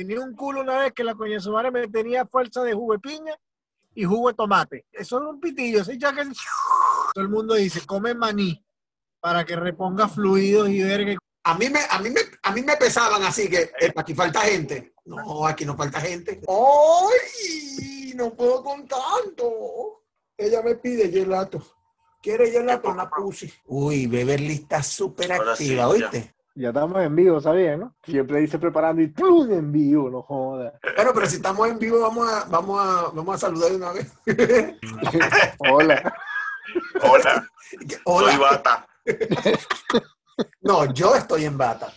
Tenía un culo una vez que la coña de su madre me tenía fuerza de jugo de piña y jugo de tomate. Eso es un pitillo. Ese ya que todo el mundo dice, come maní para que reponga fluidos y verga. A mí me, a mí me, a mí me pesaban así que eh, aquí falta gente. No, aquí no falta gente. ¡Ay! No puedo con tanto. Ella me pide gelato. ¿Quiere gelato? La pussy. Uy, Beverly está súper activa, ya. ¿oíste? Ya estamos en vivo, ¿sabías, no? Siempre dice preparando y ¡plum! en vivo, no jodas. Bueno, pero si estamos en vivo, vamos a, vamos a, vamos a saludar de una vez. Hola. Hola, soy Hola. Bata. No, yo estoy en bata.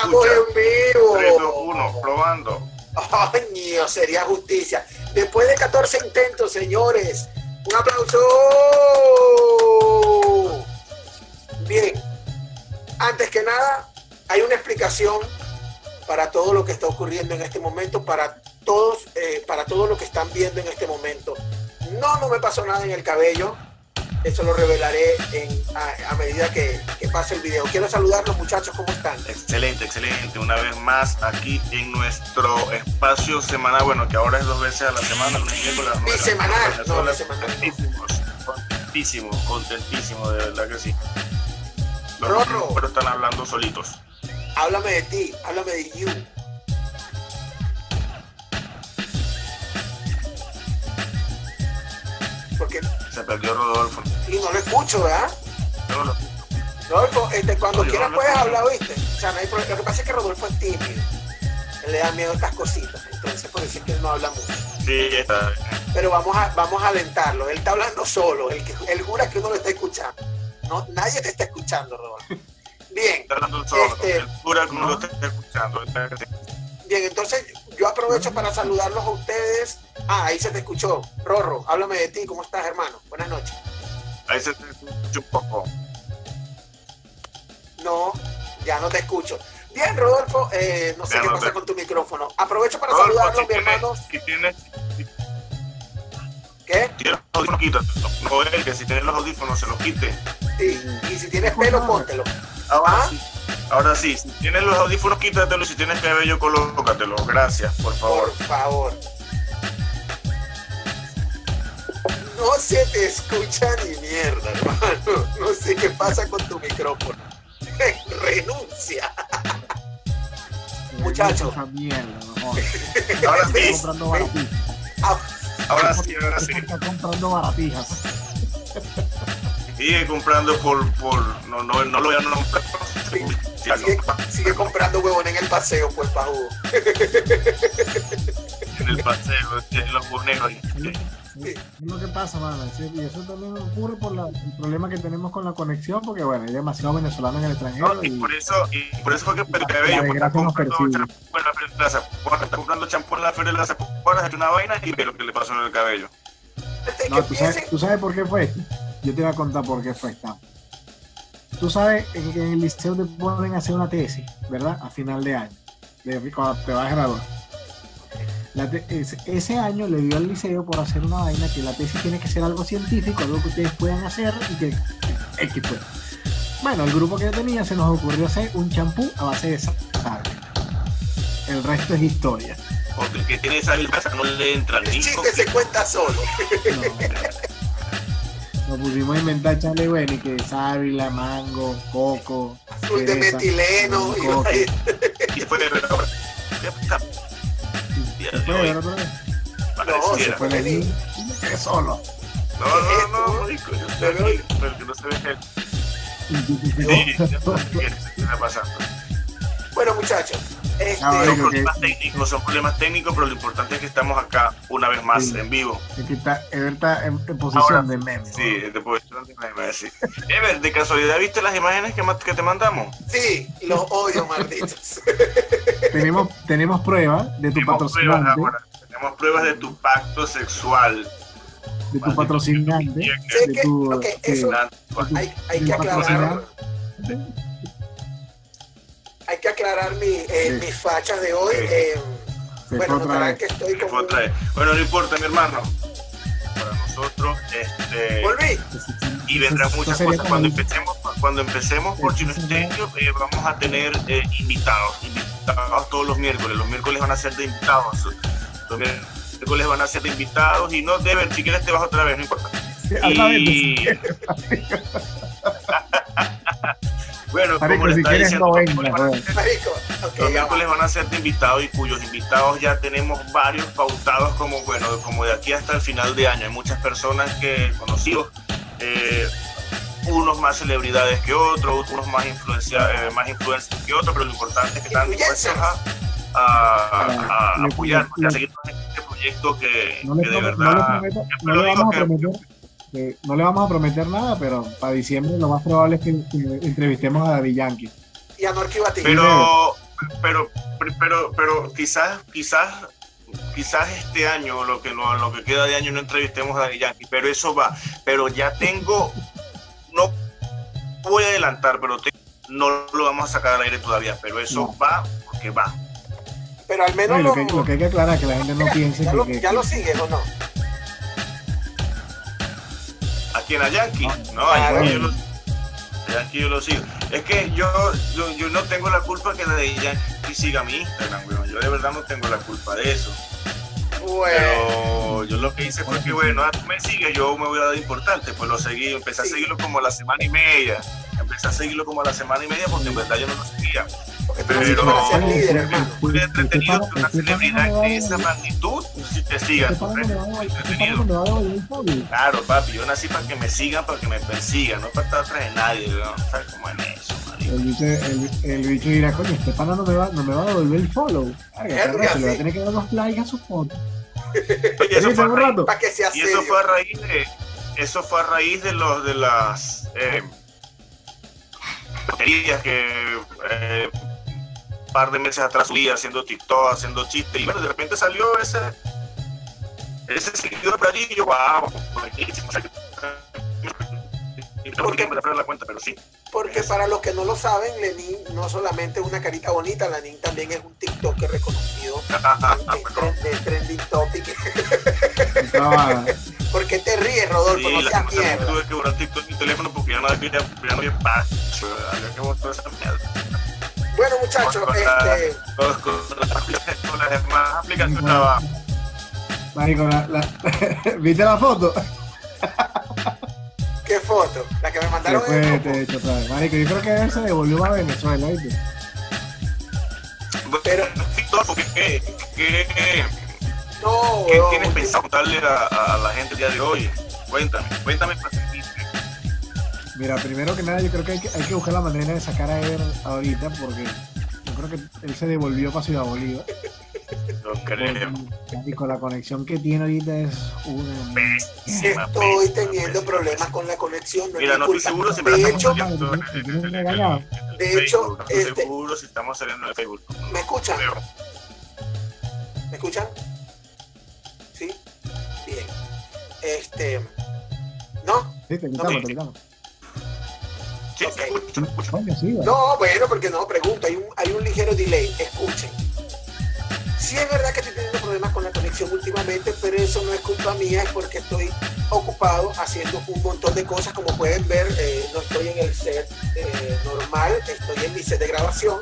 Estamos en vivo. 3, 2, 1, probando. Ay, mío, sería justicia. Después de 14 intentos, señores, un aplauso. Bien, antes que nada, hay una explicación para todo lo que está ocurriendo en este momento, para todos, eh, para todo lo que están viendo en este momento. No, no me pasó nada en el cabello. Eso lo revelaré en- a, a medida que, que pase el video. Quiero saludarlos, muchachos, ¿cómo están? Excelente, excelente. Una vez más aquí en nuestro espacio semanal. Bueno, que ahora es dos veces a la semana. y miércoles, Bisemanal, no, bisemanal. Contentísimos, contentísimos, contentísimos, de verdad que sí. Los Rorro. números están hablando solitos. Háblame de ti, háblame de you. Porque Se perdió Rodolfo. y no lo escucho, ¿verdad? No, no. Rodolfo, este, cuando No, quieras puedes hablar, ¿oíste? O sea, no hay problema. Lo que pasa es que Rodolfo es tímido. Él le da miedo a estas cositas. Entonces, por es que él no habla mucho. Sí, está. Pero vamos a, vamos a alentarlo. Él está hablando solo. Él, él jura que uno lo está escuchando. No, nadie te está escuchando, Rodolfo. Bien. Está hablando solo. Este- El cura que no lo está escuchando. Bien, entonces yo aprovecho para saludarlos a ustedes. Ah, ahí se te escuchó. Rorro, háblame de ti. ¿Cómo estás, hermano? Buenas noches. Ahí se te escucha un poco. No, ya no te escucho. Bien, Rodolfo, eh, no sé Ya qué no pasa te- con tu micrófono. Aprovecho para Rodolfo, saludarlos, si mi hermano. si tienes, si ¿Qué? tienes los audífonos, quítatelo. No que si tienes los audífonos se los quite. Y, y si tienes pelo, póntelo. Ahora Ah. sí. Ahora sí, si tienes los audífonos, quítatelo. Si tienes cabello, colócatelo. Gracias, por favor. Por favor. No se te escucha ni mierda, hermano. No sé qué pasa con tu micrófono. Renuncia. Muchacho. Esa mierda, no jodas. Ahora sí, ahora sí, ahora sí. Está comprando baratijas. Sigue comprando por, por, no, no, no lo voy a nombrar. Sigue, sigue comprando huevón en el paseo, pues, pa' jugo. en el paseo, en los ahí. Es lo que pasa, mano. sí, Y eso también ocurre por la- el problema que tenemos con la conexión, porque bueno, hay demasiado venezolano en el extranjero. No, y y por eso, y por eso fue que La porque está comprando champú en la Feria de las Acuaras, está comprando champú en la Feria de ha hecho una vaina y ve lo que le pasó en el cabello. Antes No, ¿tú sabes, ¿tú sabes por qué fue? Yo te voy a contar por qué fue. Está. Tú sabes que en el liceo te ponen a hacer una tesis, ¿verdad? A final de año, de- cuando te vas a graduar. La te- ese, ese año le dio al liceo por hacer una vaina que la tesis tiene que ser algo científico, algo que ustedes puedan hacer y que X pues. Bueno, el grupo que yo tenía se nos ocurrió hacer un champú a base de sal. El resto es historia. Porque el que tiene esa casa no le entra el chiste se cuenta solo. No. Nos pusimos a inventar chale bueno y que sábila, mango, coco. Azul de metileno. y coco. vaina. y fue solo. No, no, no, marico, yo estoy aquí, pero que no se ve él. Sí, ya sabes qué está pasando. Bueno, muchachos, este, Son marico, problemas que- técnicos, son problemas técnicos, pero lo importante es que estamos acá una vez más Sí. en vivo. Aquí está, Ever está en, en posición Ahora, de meme. Sí, de posición de meme, sí. Ever, de casualidad, ¿viste las imágenes que, que te mandamos? sí, los odio, malditos. Tenemos, tenemos pruebas de tu Tenemos pruebas patrocinante, ahora. Tenemos pruebas de tu pacto sexual. de tu patrocinante, de que- tu, eso- de Hay, hay que aclarar. Hay que aclarar mi, eh, Sí. mis fachas de hoy. Sí. eh, bueno, vez. que estoy con vez. Bueno, no importa, mi hermano. Para nosotros, este. Volví. y vendrán muchas cosas. Cuando empecemos, cuando empecemos por Chino Estéreo, eh, vamos a tener eh, invitados, invitados todos los miércoles. Los miércoles van a ser de invitados. Los miércoles van a ser de invitados y no deben, si quieres te vas otra vez, no importa. Sí, Y... bueno, Marico, como le si quieres diciendo, no los venga, miércoles van a ser- Marico, ok, los ya miércoles va. van a ser de invitados y cuyos invitados ya tenemos varios pautados como, bueno, como de aquí hasta el final de año. Hay muchas personas que conocidos, eh, unos más celebridades que otros, unos más, influencia, eh, más influencers que otros, pero lo importante es que están dispuestos a, a, a- a Le- apoyarnos y a seguir con este proyecto que, No que de verdad... no le prometo- siempre no lo le digo vamos a que- prometer, no le vamos a prometer nada, pero para diciembre lo más probable es que, que entrevistemos a Daddy Yankee. Y a Norky pero pero pero pero quizás quizás quizás este año lo que lo, lo que queda de año no entrevistemos a Daddy Yankee pero eso va pero ya tengo no voy a adelantar pero te- no lo vamos a sacar al aire todavía pero eso No. va porque va Pero al menos No, lo, que, lo- lo que hay que aclarar es que la gente no piense ya, que, lo, que- ya lo sigues o no. Aquí en a Yankee no Claro. a Yankee yo lo, a Yankee yo lo sigo es que yo, yo yo no tengo la culpa que Daddy Yankee siga mi Instagram weón. yo de verdad no tengo la culpa de eso Bueno, Pero yo lo que hice fue que, bueno, ah, tú me sigues, yo me voy a dar importante. Pues lo seguí, empecé a seguirlo como a la semana y media. Empecé a seguirlo como a la semana y media porque en verdad yo no lo seguía. Pero- ser líder, hermano. Entretenido que una celebridad no de esa magnitud si te siga. pana no me va a devolver- pana entretenido. no me va a devolver el follow. Claro, papi, yo nací para que me sigan, para que me persigan, no para estar atrás de nadie, ¿no? ¿Sabes cómo es eso? El bicho, el, el bicho dirá, coño, este pana no me va, no me va a devolver el follow. Carajo, le va a tener que dar los likes a su foto. Oye, eso fue a un raíz- rato. Para que sea Y eso fue a raíz de eso fue a raíz de los de las eh, baterías que eh, par de meses atrás subí haciendo TikTok, haciendo chistes y bueno de repente salió ese ese seguidor por allí y yo wow buenísimo recuperar la cuenta pero sí Porque para los que no lo saben, Lenin no solamente es una carita bonita, Lenin también es un TikToker reconocido en tren- de trending topic. ¿Por qué te ríes, Rodolfo? Sí, no seas mierda. tuve que borrar TikTok mi teléfono porque ya no había, ya no había espacio había que botar esa mierda Bueno, muchachos, este, con las aplicaciones- con las demás aplicaciones estaba marico, la, la- ¿viste la foto? ¿qué foto? La que me mandaron en fue, el grupo. he. Marico, yo creo que él se devolvió a Venezuela, ¿viste? Pero- ¿qué, qué, No, qué weón, tienes pensado contarle a, a la gente el día de hoy? Cuéntame, cuéntame para. Mira, primero que nada, yo creo que hay que, hay que buscar la manera de sacar a él ahorita porque yo creo que él se devolvió para Ciudad Bolívar. Lo creo. Y con la conexión que tiene ahorita es una. Pésima, Estoy pésima, teniendo pésima, problemas con la conexión. No Mira, mi no estoy seguro si de me hecho, saliendo en- en- en- en De hecho, no estoy este- seguro si estamos saliendo en Facebook. ¿Me escuchan? ¿Me escuchan? ¿Sí? Bien. Este. ¿No? Sí, te quitamos, sí. te quitamos. No, bueno, porque no, pregunto, hay un, hay un ligero delay. Escuchen. Sí es verdad que estoy teniendo problemas con la conexión últimamente, pero eso no es culpa mía, es porque estoy ocupado haciendo un montón de cosas. Como pueden ver, eh, no estoy en el set eh, normal, estoy en mi set de grabación.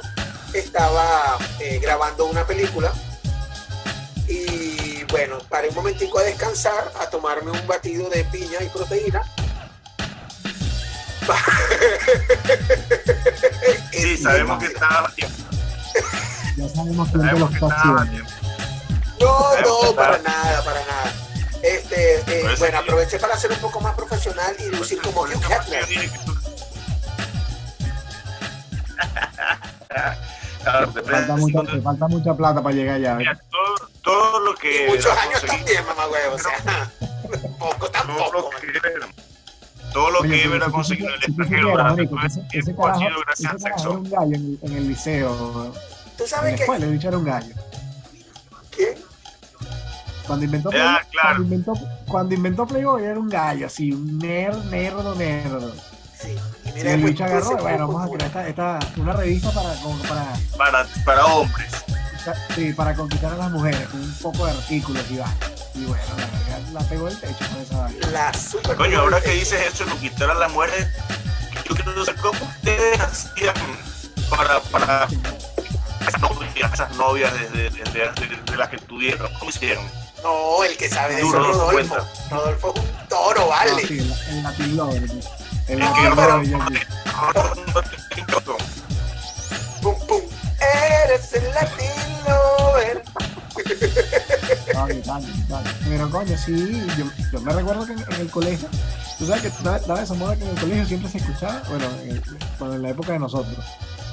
Estaba eh, grabando una película y bueno, paré un momentico a descansar, a tomarme un batido de piña y proteína. Sí, sabemos que estaba tiempo. Ya sabemos Sabemos que está estaba tiempo. No, no, para nada, para nada. Eh, Por eso bueno, aproveché para ser un poco más profesional y lucir como Hugh Hefner. Claro, te falta, mucha, te falta mucha plata para llegar allá. Mira, todo, todo lo que Y muchos años también, mamá huevo. O sea, poco todo lo tampoco. que todo lo Oye, que si ha conseguido en el extranjero durante todo ese tiempo ha sido gracias al sexo. un gallo en el, en el liceo. Tú sabes bicho era un gallo. Cuando inventó, Ya, Playboy, claro. cuando inventó, cuando inventó Playboy era un gallo, así, un nerd, nerdo, nerdo. Sí. Y Y mira, el pues, bicho agarró, pues, bueno, pues, vamos a pues, crear esta, esta, una revista para, como para, para, para hombres. Sí, para conquistar a las mujeres, con un poco de artículos y va. Y bueno, la verdad, la pegó el techo con esa vaina. La super. Coño, ahora que dices eso, lo quitar a las mujeres, yo quiero saber cómo ustedes hacían para, para esas novias, esas novias desde, desde, desde- de las que tuvieron, ¿cómo hicieron? No, el que sabe de eso es Rodolfo. cuenta. Rodolfo es un toro, vale. Ah, sí, el, el Latin Lover. El Latin que, Lover. Pum, pum. Eres el Latin Lover. Vale, vale, vale. Pero coño, sí, yo, yo me recuerdo que en, en el colegio, tú sabes que daba esa moda que en el colegio siempre se escuchaba, bueno, en, cuando en la época de nosotros,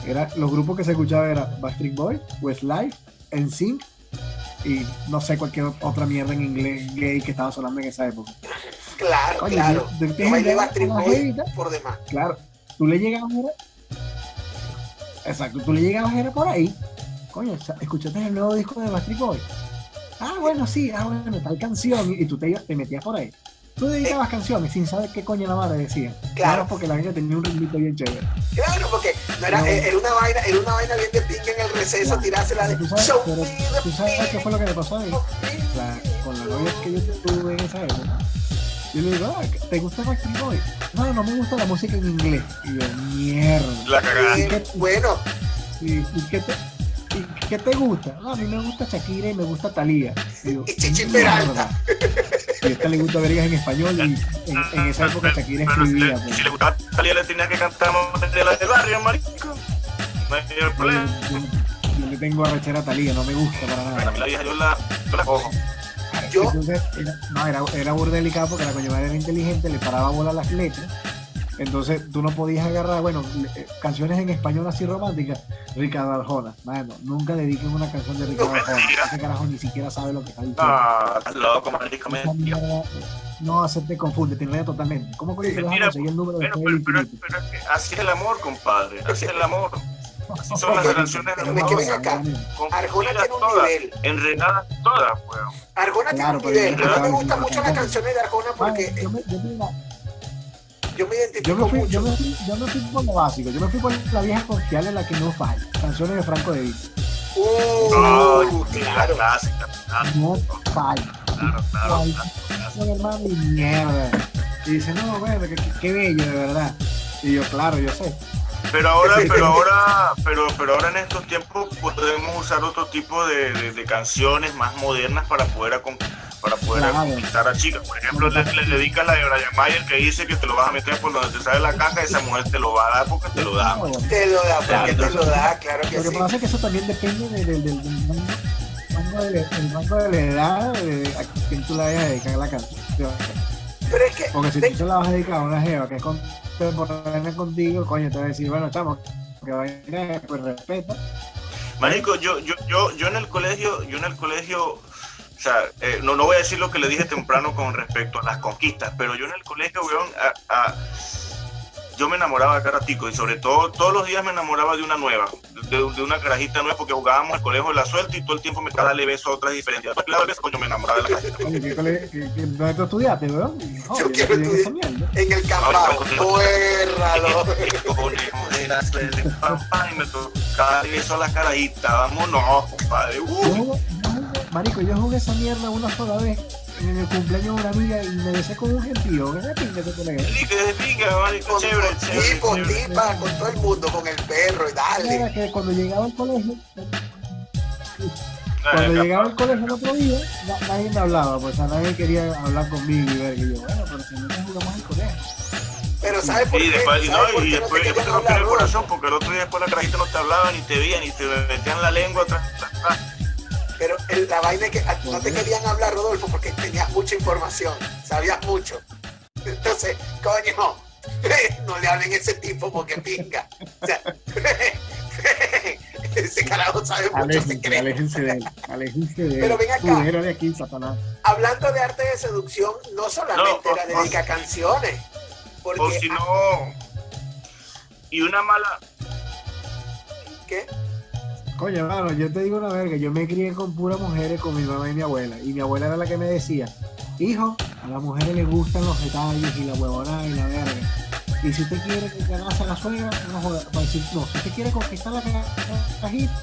era, los grupos que se escuchaba era Backstreet Boys, Westlife, NSYNC y no sé cualquier otra mierda en inglés gay que estaba sonando en esa época. Claro, claro. Backstreet la Boys jevita. por demás. Claro, tú le llegabas era, exacto, tú le llegabas era por ahí, coño, escuchaste el nuevo disco de Backstreet Boys. Ah, bueno, sí, ah, bueno, tal canción, y, tú te, ibas- te metías por ahí. Tú dedicabas canciones sin saber qué coño la madre decía. Claro. porque la gente tenía un ritmito bien chévere. Claro, porque no era, No. eh, era una vaina, era una vaina bien de pinga en el receso, Claro. tirársela de tú sabes, show pero tú sabes qué fue lo que me pasó a mí. pinga. La- con la novia que yo tuve en esa época. Yo le digo, ah, ¿te gusta Backstreet Boys? No, no me gusta la música en inglés. Y yo, mierda. La cagada. Bueno, ¿Y, y qué te, y qué te gusta? No, a mí me gusta Shakira y me gusta Talía. Y Chichi Peralta. Y a esta le gusta vergas en español y en, en esa época Shakira Pero si escribía. le, pues. si le gustaba Talía, le tenía que cantar la del barrio, marico. No hay yo, problema. yo- yo le tengo arrechera a Talía, no me gusta para Bueno, a nada. mí la vieja yo la, yo la cojo. Yo, Entonces, era, no, era, era burda delicado porque la coño madre era inteligente, le paraba bola a las letras. Entonces tú no podías agarrar, bueno, le- eh, canciones en español así románticas. Ricardo Arjona, mano, nunca dediquen una canción de Ricardo No, Arjona. Ese carajo ni siquiera sabe lo que está diciendo. No, estás loco, marico. Mierda, no, se te confunde, te enreda totalmente. ¿Cómo coño te vas a conseguir el número de Pero, pero, pero, pero es que así es el amor, compadre. Así es el amor. Son las Pero relaciones es de que amor. ven acá. Arjona tiene un todas, nivel. enredadas todas, weón. Arjona Claro, tiene un nivel. pero A mí me yo- gustan yo- mucho yo- las canciones de Arjona porque yo, me, yo, me, yo me yo, identifico me fui, mucho. yo, me fui, yo me fui por lo básico, yo me fui por la vieja confiable en la que no falla. Canciones de Franco de Vita. Uh, Ay, claro. clásica. Claro, No falla. claro, claro. Hermano y mierda. Y dice, no, bueno, qué- qué bello, de verdad. Y yo, claro, yo sé. Pero ahora, pero ahora, pero, pero ahora en estos tiempos podemos usar otro tipo de, de- de canciones más modernas para poder para poder Claro. conquistar a chicas. Por ejemplo, le, le dedicas la de Brian Mayer que dice que te lo vas a meter por donde te sale la caja, esa mujer te lo va a dar porque te lo da. Claro. Te lo da, porque Claro. te lo da, claro que Lo que sí. pasa es que eso también depende de- de- del del rango, de, la- el rango de la edad de a quien tú la vayas a dedicar la canción. Pero es que, Porque si de- tú se la vas a dedicar a una jeva que es contemporánea contigo, coño, te va a decir, bueno, chamo, que vaya, pues respeta. Marico, yo, yo, yo, yo en el colegio, yo en el colegio, o sea, eh, no, no voy a decir lo que le dije temprano con respecto a las conquistas, pero yo en el colegio, weón, a- a- yo me enamoraba de cada tico y sobre todo todos los días me enamoraba de una nueva, de, de una carajita nueva porque jugábamos al colegio de la suerte y todo el tiempo me estaba darle besos a otras diferentes. Después, claro, beso, coño, me enamoraba de la carajita. Oye, ¿qué cole- qué- qué- ¿dónde tú estudiaste, weón? No, Yo quiero estudiar. en el campado, muérralo. Y me tocaba darle besos a la carajita, vámonos, compadre. Uh. yo marico, yo jugué esa mierda una sola vez en el cumpleaños de una amiga y me besé con un gentío. ¿Qué pinga colega? Lique de pinga, marico, Con, chévere, chévere, todo el mundo, con el perro y dale. Era que cuando llegaba al colegio, cuando llegaba al colegio el otro día, na- nadie me hablaba, pues a nadie quería hablar conmigo y ver. Y yo, bueno, pero si no te jugamos al colegio. Pero ¿sabes por Y qué? después, y ¿Sabes no, por y qué no después, te hablar, el corazón porque el otro día después la carajita no te hablaba ni te veía ni te metían la lengua atrás. Pero la vaina es que no te querían hablar, Rodolfo, porque tenías mucha información, sabías mucho. Entonces, coño, no le hablen a ese tipo porque pinga. O sea, ese carajo sabe mucho. Aléjense de él, aléjense de él. Pero ven acá. de aquí, Satanás. Hablando de arte de seducción, no solamente era dedica canciones. Porque, o si no, y una mala. ¿Qué? Coño, hermano, yo te digo una verga, yo me crié con puras mujeres, con mi mamá y mi abuela. Y mi abuela era la que me decía, hijo, a las mujeres les gustan los detalles y la huevona y la verga. Y si usted quiere que ganase a la suegra, no joda. no, si usted quiere conquistar la cajita,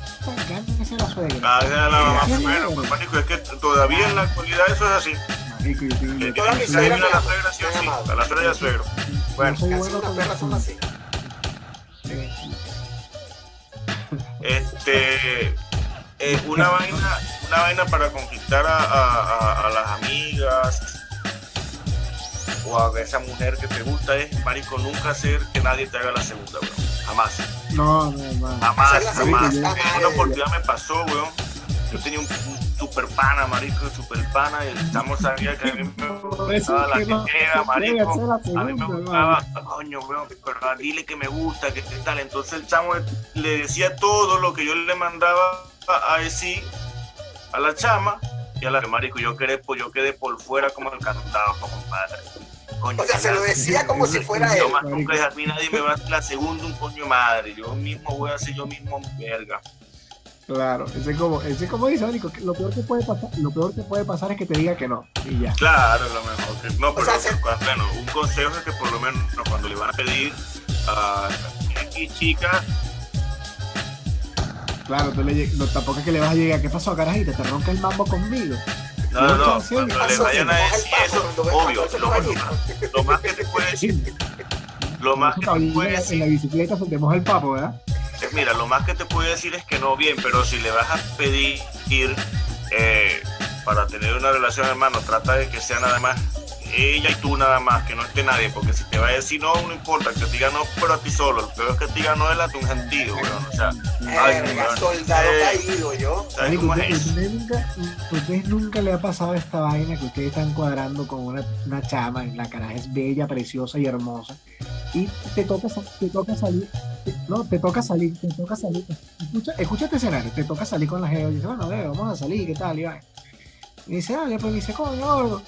gánese a la suegra. Ah, la mamá bueno, pues, marico, es que todavía en la actualidad eso es así. Marico, yo tengo que la suegra sí o sí, a la suegra y al suegro. Bueno, soy bueno con las son así. Este, eh, una vaina, una vaina para conquistar a, a, a, las amigas o a esa mujer que te gusta es, marico, nunca hacer que nadie te haga la segunda, weón. Jamás. No, no, no. Jamás, jamás. Una oportunidad me pasó, weón. Yo tenía un, super pana, marico, super pana, y estamos sabía que a mí me gustaba la que queda, marico. A mí me gustaba, coño, weón, pero dile que me gusta, que tal. Entonces el chamo le decía todo lo que yo le mandaba a decir a la chama y a la marico. Yo quedé, pues, yo quedé por fuera como el cantado, compadre. Coño, o sea, se lo decía como si fuera él. Más nunca a mí nadie me va a hacer la segunda un coño madre. Yo mismo voy a hacer yo mismo verga. Claro, ese como, ese como dice, lo peor que puede pasar, lo peor que puede pasar es que te diga que no, y ya. Claro, lo mejor que no, pero bueno, un consejo es que por lo menos cuando le van a pedir a X chica Claro, tú le, no, tampoco es que le vas a llegar, ¿qué pasó, carajita? ¿Te ronca el mambo conmigo? No, no, no, cuando le vayan a decir eso, obvio, lo, lo, más que te puede decir, lo más que te puede decir... En la bicicleta se te moja el papo, ¿verdad? Mira, lo más que te puede decir es que no bien, pero si le vas a pedir ir eh, para tener una relación, hermano, trata de que sea nada más ella y tú nada más, que no esté nadie, porque si te va a decir no, no importa, que te diga no, pero a ti solo, lo peor es que te diga no es la tu gentío, weón, o sea, ay, soldado eh, caído, yo. ¿Sabes cómo es eso? Nunca, ustedes nunca le ha pasado esta vaina que ustedes están cuadrando con una, una chama, la cara es bella, preciosa y hermosa, y te toca, te toca salir, no, te toca salir, te toca salir, escucha, escucha este escenario, te toca salir con la gente y dice, bueno, vamos a salir, ¿qué tal? Y, y dice, dale, pues dice, coño,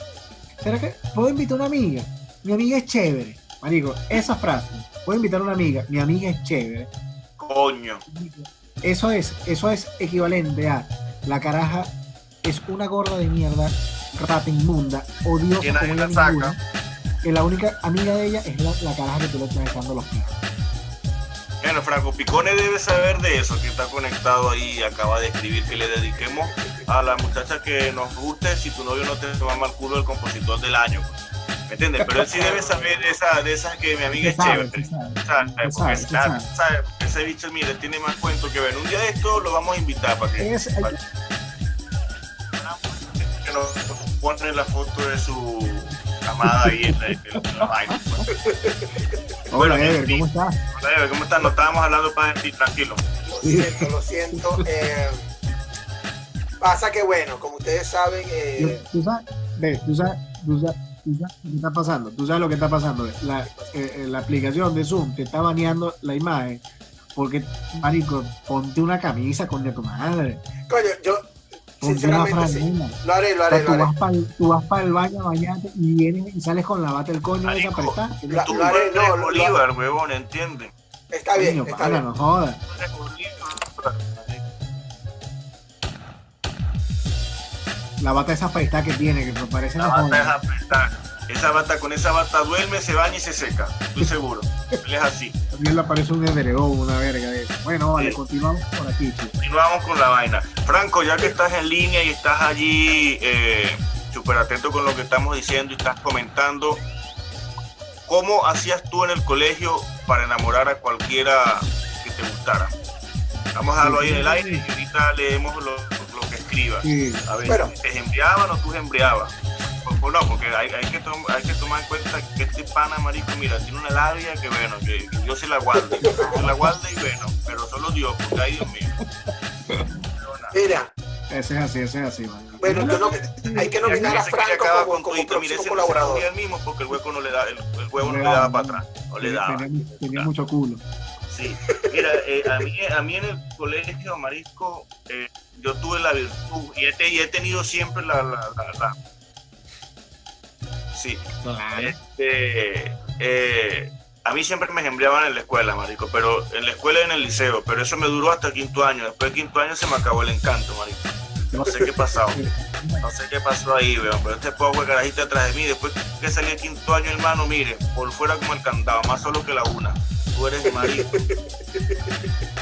¿será que puedo invitar a una amiga? Mi amiga es chévere. Marico, esa frase, puedo invitar a una amiga, mi amiga es chévere. Coño. Eso es, eso es equivalente a la caraja es una gorda de mierda, rata inmunda, odiosa como ella ninguna, que la única amiga de ella es la, la caraja que tú le estás echando los pies. Bueno, Franco Picone debe saber de eso, que está conectado ahí y acaba de escribir que le dediquemos a la muchacha que nos guste si tu novio no te va mal culo el compositor del año. ¿Me entiendes? Pero él sí debe saber de esa, de esas que mi amiga es chévere. ese bicho, mire, tiene más cuento que ver. Un día de esto lo vamos a invitar para que, es, para, que nos pone la foto de su amada ahí en la, en la vaina. Hola, Ever, ¿cómo estás? Hola, Ever, ¿cómo estás? No estábamos hablando para ti, tranquilo. Lo siento, lo siento. Eh, pasa que, bueno, como ustedes saben. Eh... Tú sabes, tú sabes, tú sabes, tú sabes lo que está pasando. Tú sabes lo que está pasando. La, eh, eh, la aplicación de Zoom te está baneando la imagen porque, marico, ponte una camisa con de tu madre. Coño, yo, Sinceramente, sí. Lo haré, lo haré, lo haré. Tú vas para el baño a bañarte y vienes y sales con la bata del coño de esa prestada. Tú lo haré, no, Bolívar, huevón, entiende. Está bien, está para, bien. no jodas. La bata esa prestada que tiene, que me parece La bata esa. Esa bata, con esa bata duerme, se baña y se seca. Estoy seguro. Él es así. También le parece un edredón, una verga de eso. Bueno, vale, continuamos por aquí. Continuamos con la vaina. Franco, ya que estás en línea y estás allí eh, súper atento con lo que estamos diciendo y estás comentando, ¿cómo hacías tú en el colegio para enamorar a cualquiera que te gustara? Vamos a darlo ahí en el aire y ahorita leemos lo, que escribas. A ver, ¿te embriaban o tú embriabas? no, porque hay, hay, que hay que tomar en cuenta que este pana, marico, mira, tiene una labia que, bueno, que, Dios se la guarde, se la guarde y bueno, pero solo Dios, porque hay Dios mío. Mira, Ese es así, ese es así. Bueno, yo no, hay que nominar a Franco como, como próximo colaborador. el mismo porque el hueco no le da, el, el huevo no, le daba para atrás, no le daba. Tenía, tenía mucho culo. Sí, mira, eh, a, mí, a mí en el colegio Marisco, eh, yo tuve la virtud y he, y he tenido siempre la, la, la, la sí, este, eh, a mí siempre me embreaban en la escuela, marico, pero en la escuela y en el liceo, pero eso me duró hasta el quinto año. Después del quinto año se me acabó el encanto, marico. No sé qué pasó. No sé qué pasó ahí, weón. Pero este poco de carajito atrás de mí, después que salí el quinto año, hermano, mire, por fuera como el candado, más solo que la una. Tú eres marico.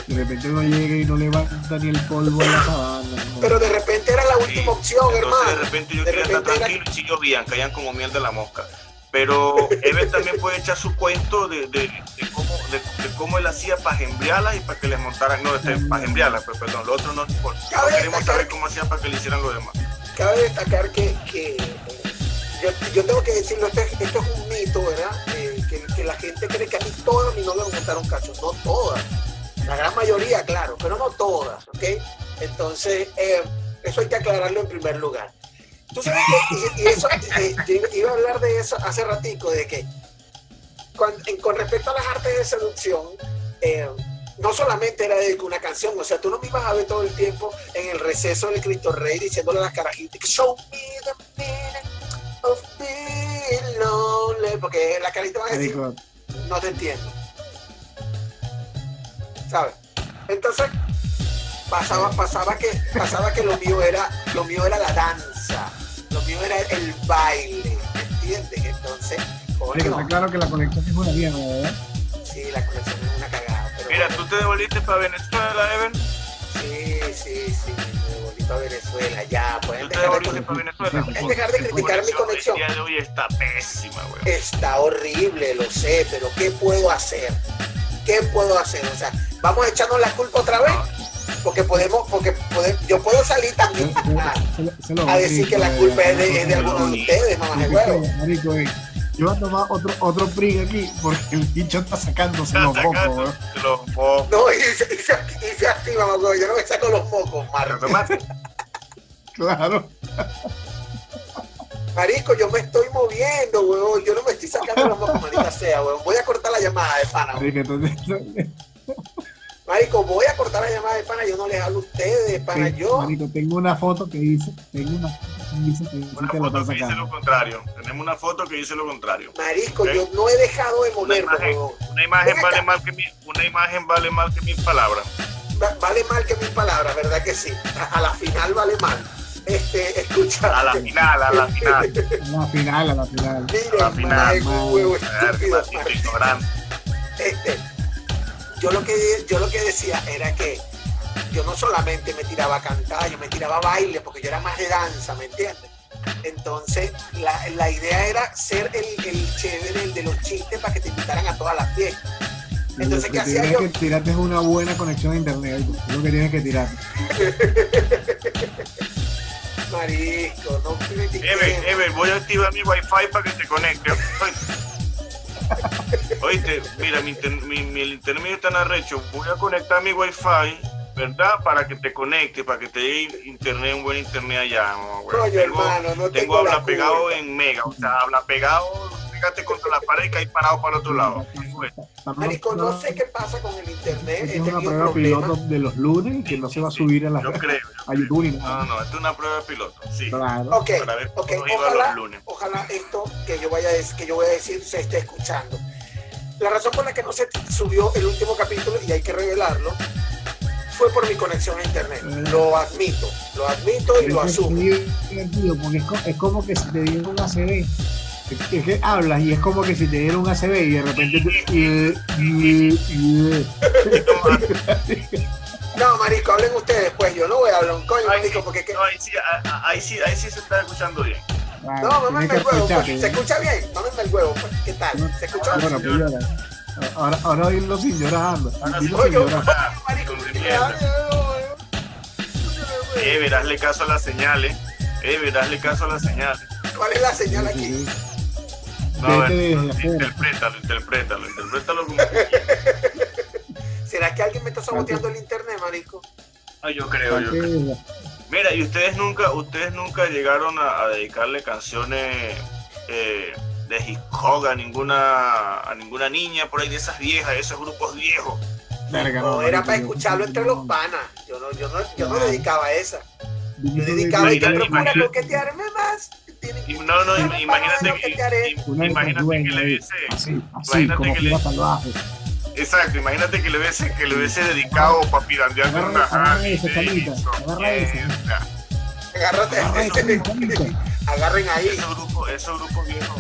De repente uno llega y no levanta ni el polvo en la sabana. Pero de repente era la última sí. opción, Entonces, hermano. De repente yo de quería repente estar tranquilo era... y sí llovían, caían como miel de la mosca pero Ever también puede echar su cuento de, de, de cómo, de, cómo él hacía para gembriarlas y para que les montaran, no, este, para gembriarlas, pero perdón, lo otro no importa. No queremos saber cómo hacía para que le hicieran lo demás. Cabe destacar que, que yo, yo, tengo que decirlo, esto es, esto es un mito, ¿verdad? Eh, que, que, la gente cree que a mí todas mis novias me montaron cachos, no todas, la gran mayoría, claro, pero no todas, ¿ok? Entonces, eh, eso hay que aclararlo en primer lugar. Tú sabes que, y, y eso, eh, iba a hablar de eso hace ratico, de que con, en, con respecto a las artes de seducción, eh, no solamente era de una canción, o sea, tú no me ibas a ver todo el tiempo en el receso del Cristo Rey diciéndole a las carajitas, show me the meaning of being lonely, porque la carita va a decir, no te entiendo. ¿Sabes? Entonces, pasaba, pasaba, que, pasaba que lo mío era, lo mío era la danza lo mío era el baile, ¿entiendes? Entonces, coño, está claro que la conexión es una mierda, ¿verdad? Sí, la conexión es una cagada. Pero Mira, bueno. ¿tú te devolviste para Venezuela, Evan? Sí, sí, sí, Venezuela, ya. Pueden ¿Tú te dejar, de, para Venezuela? pueden dejar de criticar mi conexión. El día de hoy está pésima, güey. Está horrible, lo sé, pero ¿qué puedo hacer? ¿Qué puedo hacer? O sea, vamos a echarnos la culpa otra vez porque podemos, porque podemos, yo puedo salir también a, a decir que la culpa es de, es de algunos de ustedes, mamá de huevo. Marico, eh, yo voy a tomar otro, otro pring aquí porque el bicho está sacándose los mocos, los mocos. No, y se, y se, y se activa, mamá, yo no me saco los mocos, Marco. Claro. Marico, yo me estoy moviendo, huevón. Yo no me estoy sacando los mocos, manita sea, huevón. Voy a cortar la llamada de pana. Marico, entonces, Marico, voy a cortar la llamada de pana, yo no les hablo a ustedes, pana, Sí, yo. Marico, tengo una foto que dice, tengo una foto que dice que Una que lo foto que dice lo contrario. Tenemos una foto que dice lo contrario. Marisco, Ok. yo no he dejado de Una moverme, imagen, huevón. una imagen vale mal que mil, una imagen vale mal que mil palabras. Va- Vale mal que mis palabras, ¿verdad que sí? A, a la final vale mal. Este, escucha. A la final, a la final. A la final, a la final. Mira, a la final, huevo Ver, estúpido, este, yo lo que yo lo que decía era que yo no solamente me tiraba a cantar, yo me tiraba a baile, porque yo era más de danza, ¿me entiendes? Entonces, la, la idea era ser el, el chévere, el de los chistes, para que te invitaran a todas las fiestas. Entonces, lo ¿qué que hacía tienes yo? que tirarte es una buena conexión a internet. Es lo que tienes que tirar. Marisco, no. Ever, Ever, voy a activar mi wifi para que te conecte. Oíste, mira, mi, inter- mi, mi- el internet mío está en arrecho. Voy a conectar mi wifi, ¿verdad? Para que te conecte, para que te dé internet, un buen internet allá. no, tengo, hermano, no tengo tengo la habla pegado en mega, o sea, habla pegado, pégate contra la pared y caí parado para el otro lado. Marisco, no sé qué pasa con el internet. Es una prueba piloto de los lunes que no se va a subir a, la, Yo creo. yo a creo. YouTube ni No, no, esto es una prueba de piloto. Sí. Claro. Ok, Para ver ok, cómo iba ojalá, los lunes. ojalá esto que yo, vaya a decir, que yo voy a decir se esté escuchando. La razón por la que no se subió el último capítulo, y hay que revelarlo, fue por mi conexión a internet. Lo admito, lo admito y lo Es asumo. divertido porque es, co- es como que si te dieron un ACB. Es, que hablas y es como que si te dieron un ACB y de repente No, marico, hablen ustedes, pues yo no voy a hablar un coño, Ahí marico, sí, porque es que... no, ahí, sí, ahí, sí, ahí sí se está escuchando bien. Claro, No, tienes el huevo, pues. ¿se ¿no? escucha bien? Mámenme el huevo, pues. ¿qué tal? ¿Se escucha? Ah, bueno, pues. Ahora, ahora oírlo sin llorar. anda. Ahora sí, marico, me. Eh, verásle caso a las señales. Eh, verásle caso a las señales. ¿Cuál es la señal aquí? No, a desde afuera. interprétalo, interprétalo, interprétalo como ¿Será que alguien me está saboteando el internet, marico? Ay, yo creo, yo creo. Mira, y ustedes nunca, ustedes nunca llegaron a, dedicarle canciones eh, de hop a ninguna, a ninguna niña por ahí de esas viejas, esos grupos viejos. no, era para escucharlo entre los panas. Yo no, yo no, yo no dedicaba a esa. Yo dedicaba y te procura coquetearme más. No, no, imagínate que, imagínate que le hubiese, imagínate que le, exacto, imagínate que le hubiese, que le hubiese dedicado para pirandear con una Agarra ese, camita, agarra ese. Agárrate, agarren ahí. Ese grupo, ese grupo viejo.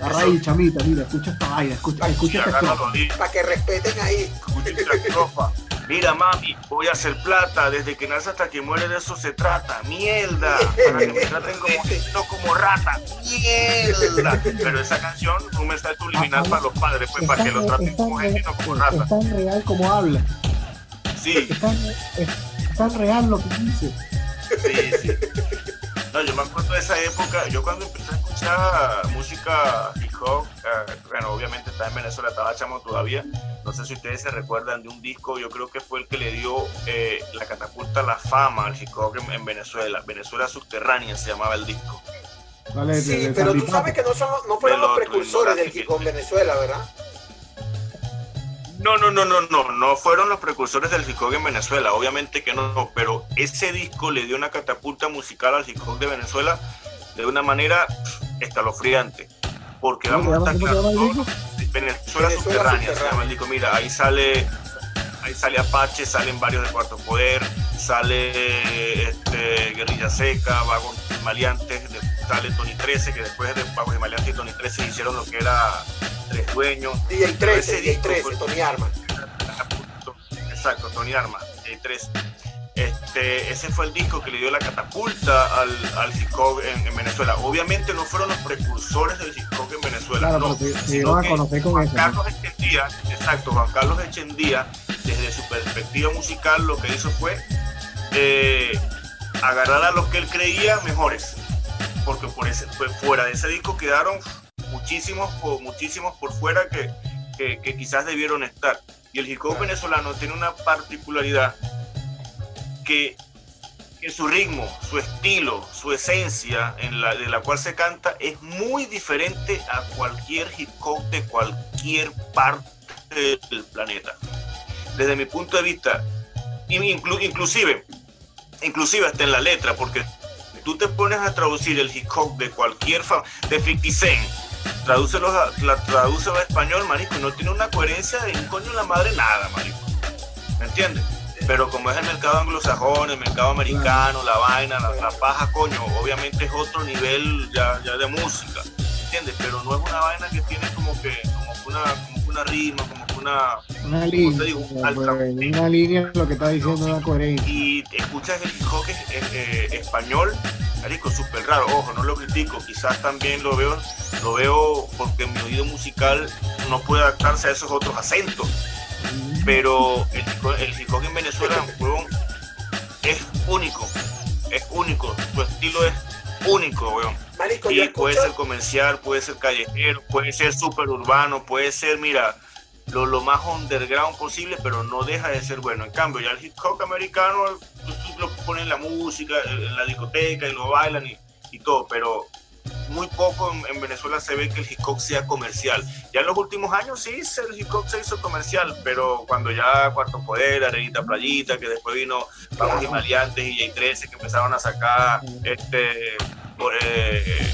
Agarra ahí, chamita, mira, escucha esta vaina, escucha, escucha esta Para que respeten ahí. Escucha esta estrofa. Mira, mami, voy a hacer plata. Desde que nace hasta que muere, de eso se trata. Mierda. Para que me traten como no como rata. Mierda. Pero esa canción es un mensaje subliminal para los padres, pues, para que lo traten como gente y no como rata. Es tan real como habla. Sí. Es tan, es tan real lo que dice. Sí, sí. No, yo me acuerdo de esa época. Yo cuando empecé a música hip hop, eh, bueno, obviamente estaba en Venezuela, estaba chamo todavía. No sé si ustedes se recuerdan de un disco, yo creo que fue el que le dio eh, la catapulta la fama al hip hop en, Venezuela. Venezuela Subterránea se llamaba el disco. sí, pero tú sabes que no, son, no fueron los precursores del hip hop en Venezuela, ¿verdad? No, no, no, no, no, no fueron los precursores del hip hop en Venezuela, obviamente que no, pero ese disco le dio una catapulta musical al hip hop de Venezuela de una manera escalofriante, porque vamos a estar claros, Venezuela, subterránea, se llama el disco, mira, ahí sale, ahí sale Apache, salen varios de Cuarto Poder, sale este, Guerrilla Seca, Vagos Maleantes, sale Tony 13, que después de Vagos y Maleantes y Tony 13 hicieron lo que era Tres Dueños. DJ 13, DJ 13, Tony Arma. Exacto, Tony Arma, DJ 13 este, ese fue el disco que le dio la catapulta al, al hip hop en, Venezuela. Obviamente no fueron los precursores del hip hop en Venezuela, claro, no. Sino que Juan Carlos Echendía, exacto, Juan Carlos Echendía, desde su perspectiva musical, lo que hizo fue eh, agarrar a los que él creía mejores, porque por ese, fuera de ese disco quedaron muchísimos, muchísimos por fuera que, que, que quizás debieron estar. Y el hip hop venezolano tiene una particularidad que, su ritmo, su estilo, su esencia en la, de la cual se canta es muy diferente a cualquier hip hop de cualquier parte del planeta. Desde mi punto de vista, inclusive, inclusive hasta en la letra, porque tú te pones a traducir el hip hop de cualquier de 50 Cent, tradúcelo a, la, a español, marico, no tiene una coherencia de un coño la madre nada, marico. ¿Me entiendes? Pero como es el mercado anglosajón, el mercado americano, la vaina, la, paja, coño, obviamente es otro nivel ya, ya, de música, ¿entiendes? Pero no es una vaina que tiene como que, como una, como una rima, como una... Una línea, digo, una línea, lo que está diciendo una coherencia. Y escuchas el hip hop eh, español, marico, súper raro, ojo, no lo critico, quizás también lo veo, lo veo porque mi oído musical no puede adaptarse a esos otros acentos pero el, el hip hop en Venezuela es único, es único, su estilo es único, weón. y puede ser comercial, puede ser callejero, puede ser super urbano, puede ser, mira, lo, lo, más underground posible, pero no deja de ser bueno. En cambio, ya el hip hop americano, lo pones en la música, en la discoteca y lo bailan y, y todo, pero muy poco en, Venezuela se ve que el hip hop sea comercial. Ya en los últimos años sí, el hip hop se hizo comercial, pero cuando ya Cuarto Poder, Arenita Playita, que después vino Vamos y Maleantes y J13, que empezaron a sacar este, eh,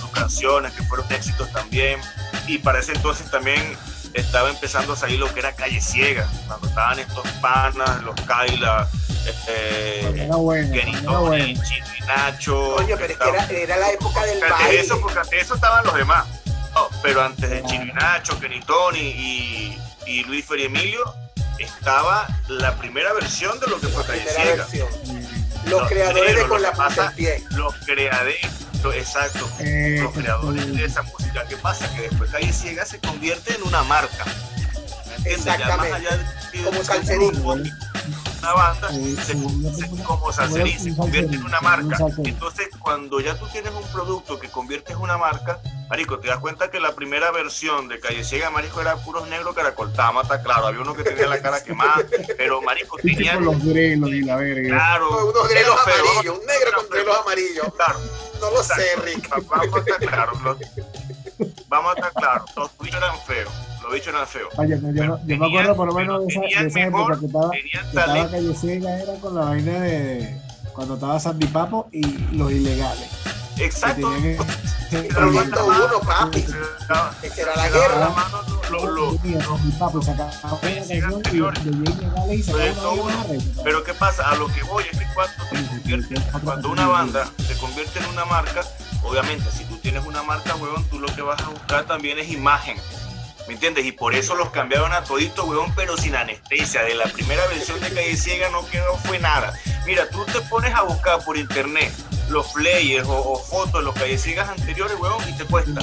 sus canciones, que fueron éxitos también. Y para ese entonces también estaba empezando a salir lo que era Calle Ciega, cuando estaban estos panas, los Kaila, este, Chino y Nacho. Oye, pero es que era, era, la época del baile. eso, porque antes de eso estaban los demás. pero antes de Chino y Nacho, Kenny y, y Luis Feria Emilio, estaba la primera versión de lo que fue Calle Ciega. Los, creadores de Con la pasa, Los creadores, exacto, eh, los creadores de esa música. ¿Qué pasa? Que después Calle Ciega se convierte en una marca. Exactamente. Como Calcerín una banda se, como Salserín se convierte en una marca. Entonces, cuando ya tú tienes un producto que conviertes en una marca, Marico, te das cuenta que la primera versión de Calle Ciega, Marico, era puros negros caracoltama, está claro. Había uno que tenía la cara quemada, pero Marico tenía. los grelos y la verga. Claro, unos grelos amarillos, un negro con grelos amarillos. Claro. No lo sé, Rick. Vamos a estar claros. Vamos a estar claros. Los bichos eran feos. Los bichos eran feos. Oye, yo, yo me acuerdo por lo menos de esa, de esa época que estaba, que estaba era con la vaina de cuando estaba Sandy Papo y los ilegales. Exacto. Pero uno, papi. Que era la guerra. Pero ¿qué pasa? A lo que voy es que cuando, cuando una banda se convierte en una marca, obviamente si tú tienes una marca, huevón, tú lo que vas a buscar también es imagen. ¿Me entiendes? Y por eso los cambiaron a todito, huevón, pero sin anestesia. De la primera versión de Calle Ciega no quedó, fue nada. Mira, tú te pones a buscar por internet los flyers o, fotos de los callecigas anteriores, weón, y te cuesta.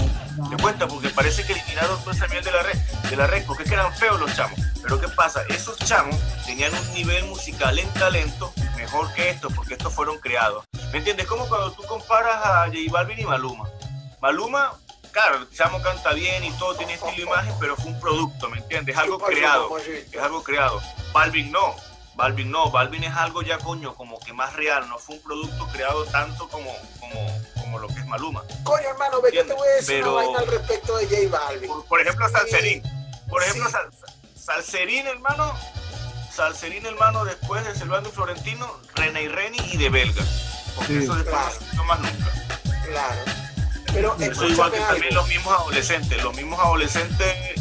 Te cuesta porque parece que eliminaron toda esa miel de la red, de la red, porque es eran feos los chamos. Pero ¿qué pasa? Esos chamos tenían un nivel musical en talento mejor que estos, porque estos fueron creados. ¿Me entiendes? Como cuando tú comparas a J Balvin y Maluma. Maluma, claro, chamo canta bien y todo tiene estilo y imagen, pero fue un producto, ¿me entiendes? Es algo creado. Es algo creado. Balvin no Balvin no, Balvin es algo ya coño como que más real, no fue un producto creado tanto como, como, como lo que es Maluma. Coño hermano, ve, yo te voy a decir Pero, una vaina al respecto de J Balvin. Por, ejemplo, Salserín. Por ejemplo, Salserín, hermano, Salserín, hermano, después de Silvano y Florentino, René y Reni y de Belga. Porque eso después claro. no más nunca. Claro. Pero eso igual que también los mismos adolescentes, los mismos adolescentes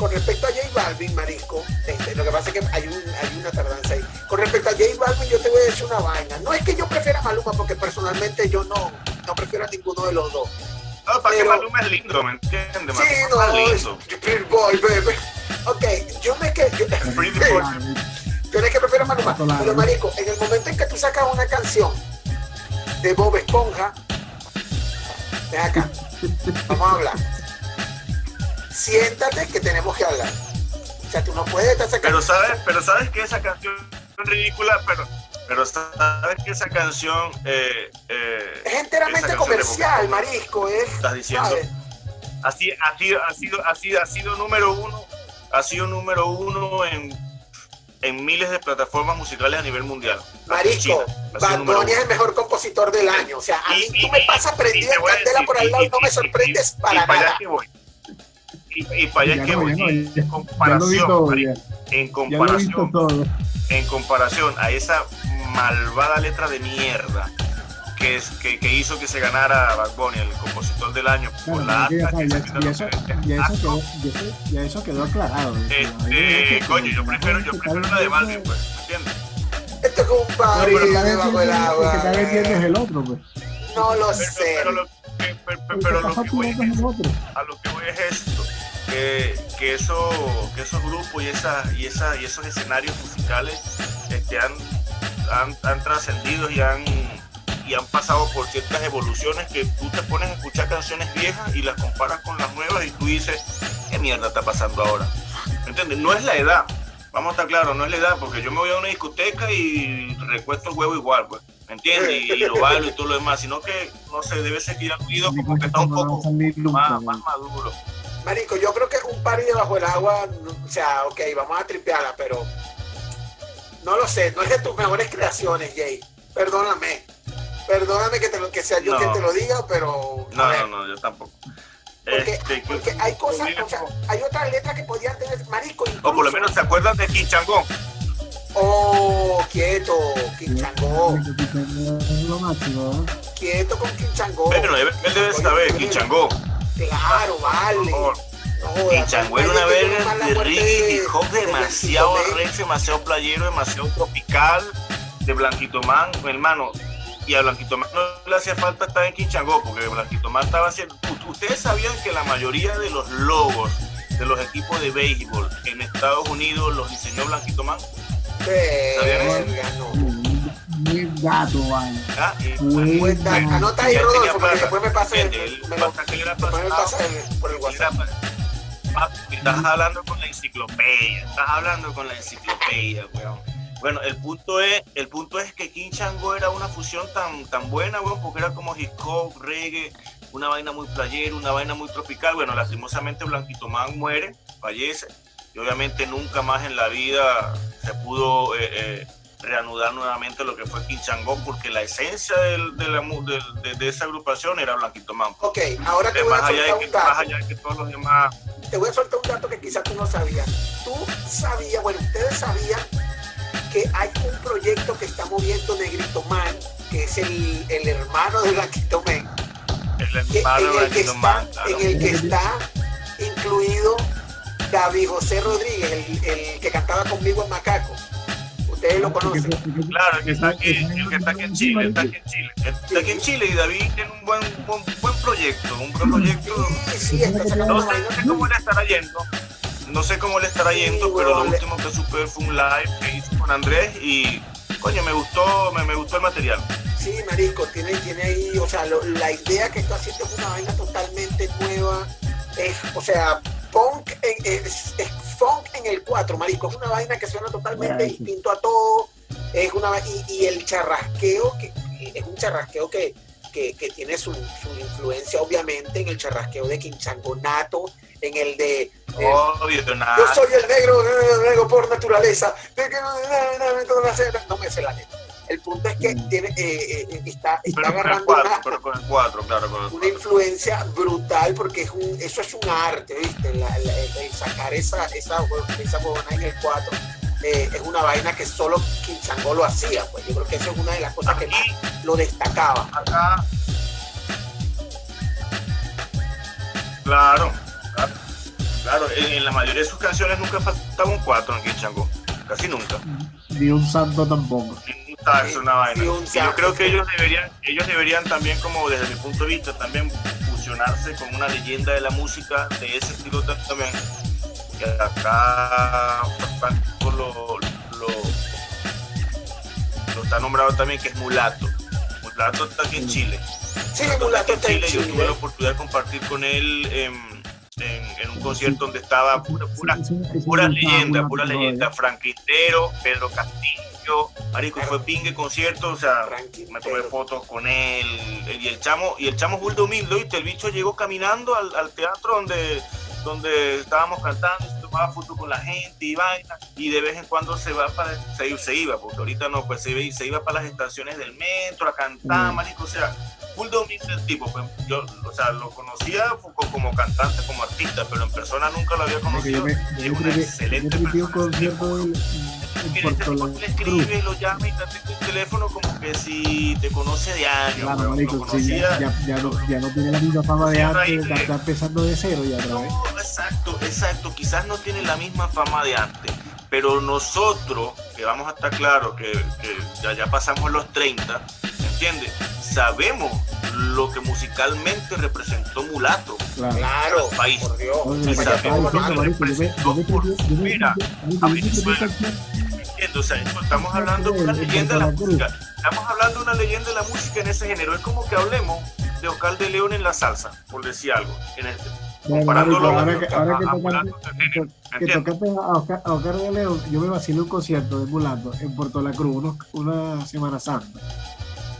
con respecto a J Balvin, Marisco, este, lo que pasa es que hay, un, hay una tardanza ahí. Con respecto a J Balvin, yo te voy a decir una vaina. No es que yo prefiera a Maluma, porque personalmente yo no, no prefiero a ninguno de los dos. No, para pero, que Maluma es lindo, ¿me entiendes? Sí, no, es lindo. Pretty boy, baby. Ok, yo me que... Yo, yo no es que prefiero a Maluma, pero Marico, en el momento en que tú sacas una canción de Bob Esponja, ven acá, vamos a hablar siéntate que tenemos que hablar. O sea, tú no puedes estar sacando... Pero sabes, pero sabes que esa canción es ridícula, pero, pero sabes que esa canción eh, eh, es enteramente comercial, marisco, es. Estás diciendo. Así, ha sido, ha sido, ha sido, ha sido número uno, ha sido número uno en, en miles de plataformas musicales a nivel mundial. Marisco, Bad Bunny es el mejor compositor del año. O sea, a mí tú me pasas prendida en candela por al lado y no me sorprendes para nada. y, para allá que voy, en comparación, en comparación, en comparación a esa malvada letra de mierda que, es, que, que, hizo que se ganara Bad Bunny, el compositor del año, por la eso, ya, eso quedó, aclarado. Este, coño, yo prefiero, yo prefiero la de Balvin, pues, ¿entiendes? Este compadre debajo el agua. El que está vendiendo es el otro, pues. No lo sé. Pero, lo, pero, lo que voy es, a lo que voy es esto que, eso, que esos grupos y, esa, y, esa, y esos escenarios musicales este, han, han, trascendido y han, y han pasado por ciertas evoluciones que tú te pones a escuchar canciones viejas y las comparas con las nuevas y tú dices, ¿qué mierda está pasando ahora? ¿Entiendes? No es la edad, vamos a estar claros, no es la edad, porque yo me voy a una discoteca y recuesto el huevo igual, pues, ¿me entiendes? Y, lo bailo y todo lo demás, sino que, no sé, debe ser que ya ruido como que está un poco más, más maduro. Marico, yo creo que un par debajo del agua, o sea, ok, vamos a tripearla, pero no lo sé, no es de tus mejores creaciones, Jay. Perdóname. Perdóname que, te lo, que sea yo quien te lo diga, pero. No, no, no, yo tampoco. Porque, este, porque hay cosas, o sea, hay otras letras que podían tener marico. O por lo menos se acuerdan de Quinchangón. Oh, quieto, Quinchangón. Quieto con Quinchangón. Bueno, él debe saber. Claro, vale. No, y era una verga de hop demasiado recho, demasiado playero, demasiado tropical, de Blanquito Man, hermano. Y a Blanquito Man no le hacía falta estar en Quinchangó, porque Blanquito Man estaba haciendo. Ustedes sabían que la mayoría de los logos de los equipos de béisbol en Estados Unidos los diseñó Blanquito Man. ¿Sabían eso? muy gato, vale. Ah, muy gato. Anota ahí, Rodolfo, porque después me pasa el, me, después me pasa el, por el WhatsApp. estás hablando con la enciclopedia, estás hablando con la enciclopedia, weón. Bueno, el punto es, el punto es que King Chango era una fusión tan, tan buena, weón, porque era como hip hop, reggae, una vaina muy playera, una vaina muy tropical. Bueno, lastimosamente Blanquito Man muere, fallece, y obviamente nunca más en la vida se pudo eh, eh, reanudar nuevamente lo que fue Quinchango, porque la esencia de, de, esa agrupación era Blanquito Man. Ok, ahora te voy a soltar un dato. Más allá de que todos los demás... Te voy a soltar un dato que quizás tú no sabías. Tú sabías, bueno, ustedes sabían que hay un proyecto que está moviendo Negrito Man, que es el, el hermano de Blanquito Man. El hermano de Blanquito Man. En el que está incluido David José Rodríguez, el, el que cantaba conmigo en Macaco ustedes lo conocen. Claro, el que está aquí, el que está aquí en Chile, está aquí en Chile. Está aquí en Chile y David tiene un buen, buen, buen proyecto, un buen proyecto. Sí, sí, está no, sé, no sé cómo le estará yendo, no sé cómo le estará yendo, pero lo último que supe fue un live que hizo con Andrés y, coño, me gustó, me, me gustó el material. Sí, marico, tiene, tiene ahí, o sea, lo, la idea que está haciendo es una vaina totalmente nueva. Es, o sea, punk en, es, es, funk en el 4, marico. Es una vaina que suena totalmente distinto a todo. Es una, y, y, el charrasqueo, que es un charrasqueo que, que, que tiene su, su, influencia, obviamente, en el charrasqueo de Quinchangonato, en el de. Eh, Obvio, yo soy el negro, el negro por naturaleza. No, me sé la neta. El punto es que tiene, eh, eh, está, está agarrando cuatro, una, pero con el cuatro, claro, con el una influencia brutal porque es un, eso es un arte, ¿viste? La, la, el sacar esa, esa, esa en el 4 eh, es una vaina que solo Quinchango lo hacía, pues yo creo que eso es una de las cosas Aquí, que más lo destacaba. Acá. Claro, claro. En, en, la mayoría de sus canciones nunca faltaba un 4 en Quinchango, casi nunca. Ni un santo tampoco. Ni es una vaina. Y yo creo que ellos deberían, ellos deberían también, como desde mi punto de vista, también fusionarse con una leyenda de la música de ese estilo también. Que acá lo, lo, lo está nombrado también, que es Mulato. Mulato está aquí en Chile. Sí, Mulato está en Chile. Yo tuve la oportunidad de compartir con él en, en, en un concierto donde estaba pura, pura, pura leyenda, pura leyenda. Frank Quintero, Pedro Castillo. Marico, fue pingue concierto, o sea, me tomé fotos con él, y el chamo, y el chamo es de humilde, ¿viste? El bicho llegó caminando al, al, teatro donde, donde estábamos cantando, se tomaba fotos con la gente y vaina, y de vez en cuando se va para, se, se iba, porque ahorita no, pues se, se iba para las estaciones del metro a cantar, mm. marico, o sea, full humilde el tipo, pues, yo, o sea, lo conocía como cantante, como artista, pero en persona nunca lo había conocido, y es una excelente persona que este le escribe, lo llama y te atiende el teléfono como que si te conoce de años. Claro, bueno, marico, sí, ya, ya, ya, no, ya, no, tiene la misma fama de antes, de, está empezando de cero ya no, exacto, exacto. Quizás no tiene la misma fama de antes, pero nosotros, que vamos a estar claros que, que ya, ya pasamos los 30, ¿entiendes? Sabemos lo que musicalmente representó Mulato claro, claro país. Por Dios. Y sabemos lo que representó por fuera a Venezuela. O sea, estamos hablando de una leyenda de la música. Estamos hablando de una leyenda de la música en ese género. Es como que hablemos de Oscar de León en la salsa, por decir algo. En este, comparándolo ahora que, ahora que, tocaste, a Oscar, de León, yo me vacilé un concierto de Mulato en Puerto La Cruz, una Semana Santa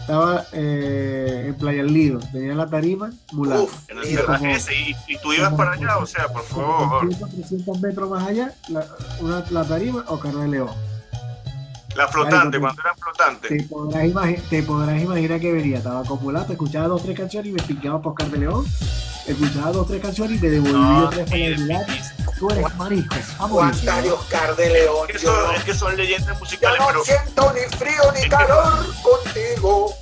estaba eh, en Playa del Lido, tenía la tarima Mulato. Uf, en el y, y, y, tú ibas para allá, o sea, por favor. 300 metros más allá, la, una, la tarima o de León. La flotante, Ay, cuando era flotante. Te podrás, te podrás, imaginar que venía, estaba acumulado, escuchaba dos o tres canciones y me picaba por Oscar de León. Escuchaba dos o tres canciones y me devolvía no, tres para el Tú eres marico. Vamos de Oscar de León. Es que, son, es que son leyendas musicales. Yo no pero... siento ni frío ni calor contigo.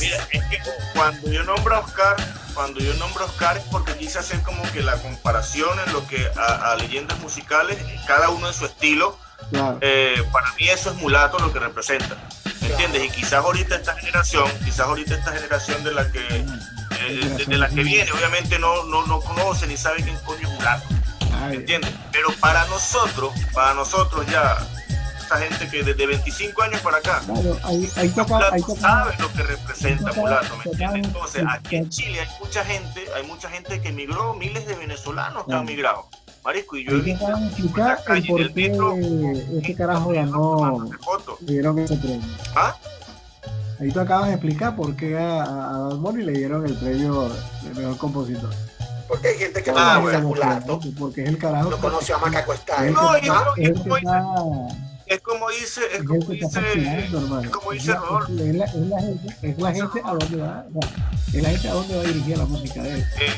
Mira, es que cuando yo nombro a Oscar, cuando yo nombro a Oscar es porque quise hacer como que la comparación en lo que a, a leyendas musicales, cada uno en su estilo Claro. Eh, para mí eso es mulato lo que representa. ¿Me entiendes? Y quizás ahorita esta generación, quizás ahorita esta generación de la que, eh, de, de, la que viene, obviamente no, no, no conoce ni sabe quién coño es mulato. ¿Me entiendes? Pero para nosotros, para nosotros ya, esta gente que desde 25 años para acá, claro, ahí, ahí toca, mulato ahí toca, sabe lo que representa toca, mulato, ¿me entiendes? Entonces, aquí en Chile hay mucha gente, hay mucha gente que emigró, miles de venezolanos que han migrado. Marisco, y yo he visto de en explicar la el calle, el qué metro, este carajo ganó, le dieron ese premio. ¿Ah? Ahí tú acabas de explicar por qué a, a Bad Bunny le dieron el premio de mejor compositor. Porque hay gente que no Ah, conoce a bueno, Mulato, Porque es el carajo. no conoció a Macaco es Style. No, que y está- no, y es el como que está- Es como dice, es como dice, es como dice la- Rodolfo. Es la, es la gente, es la gente a dónde va, es la gente a dónde va dirigida la música de él. eh,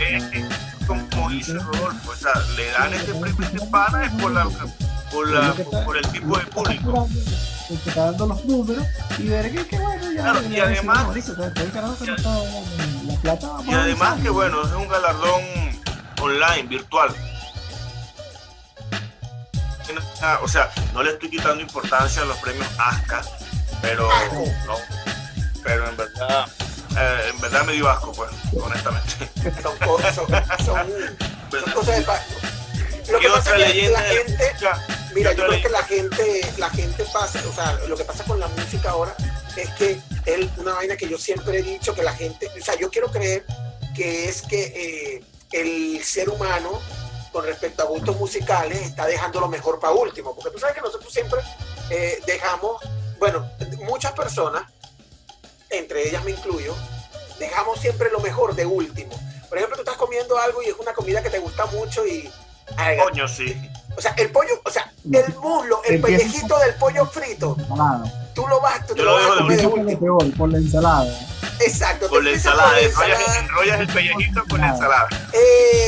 eh, eh, como dice Rodolfo, o sea, le dan este premio a este pana es por la, por la, por el tipo de público. El que está dando los números y ver que, que bueno, ya. Claro, y además- y además que bueno, es un galardón online, virtual. O sea, no le estoy quitando importancia a los premios ASCA, pero no, pero en verdad, eh, en verdad me dio asco, pues, honestamente. Son, co- son, son, son cosas de pa- Lo que ¿Qué pasa es que la gente, mira, ¿Qué yo creo que la gente, la gente pasa, o sea, lo que pasa con la música ahora es que es una vaina que yo siempre he dicho que la gente, o sea, yo quiero creer que es que eh, el ser humano con respecto a gustos musicales está dejando lo mejor para último, porque tú sabes que nosotros siempre eh, dejamos, bueno, muchas personas, entre ellas me incluyo, dejamos siempre lo mejor de último. Por ejemplo, tú estás comiendo algo y es una comida que te gusta mucho y... ay, Coño, sí. o sea, el pollo, o sea, el muslo, el pellejito del pollo frito, Ensalada. tú lo vas, tú Yo lo lo vas a dejo de comer peor, por la ensalada. Exacto. Con te la ensalada, por la enrollas, ensalada. enrollas el pellejito con la ensalada.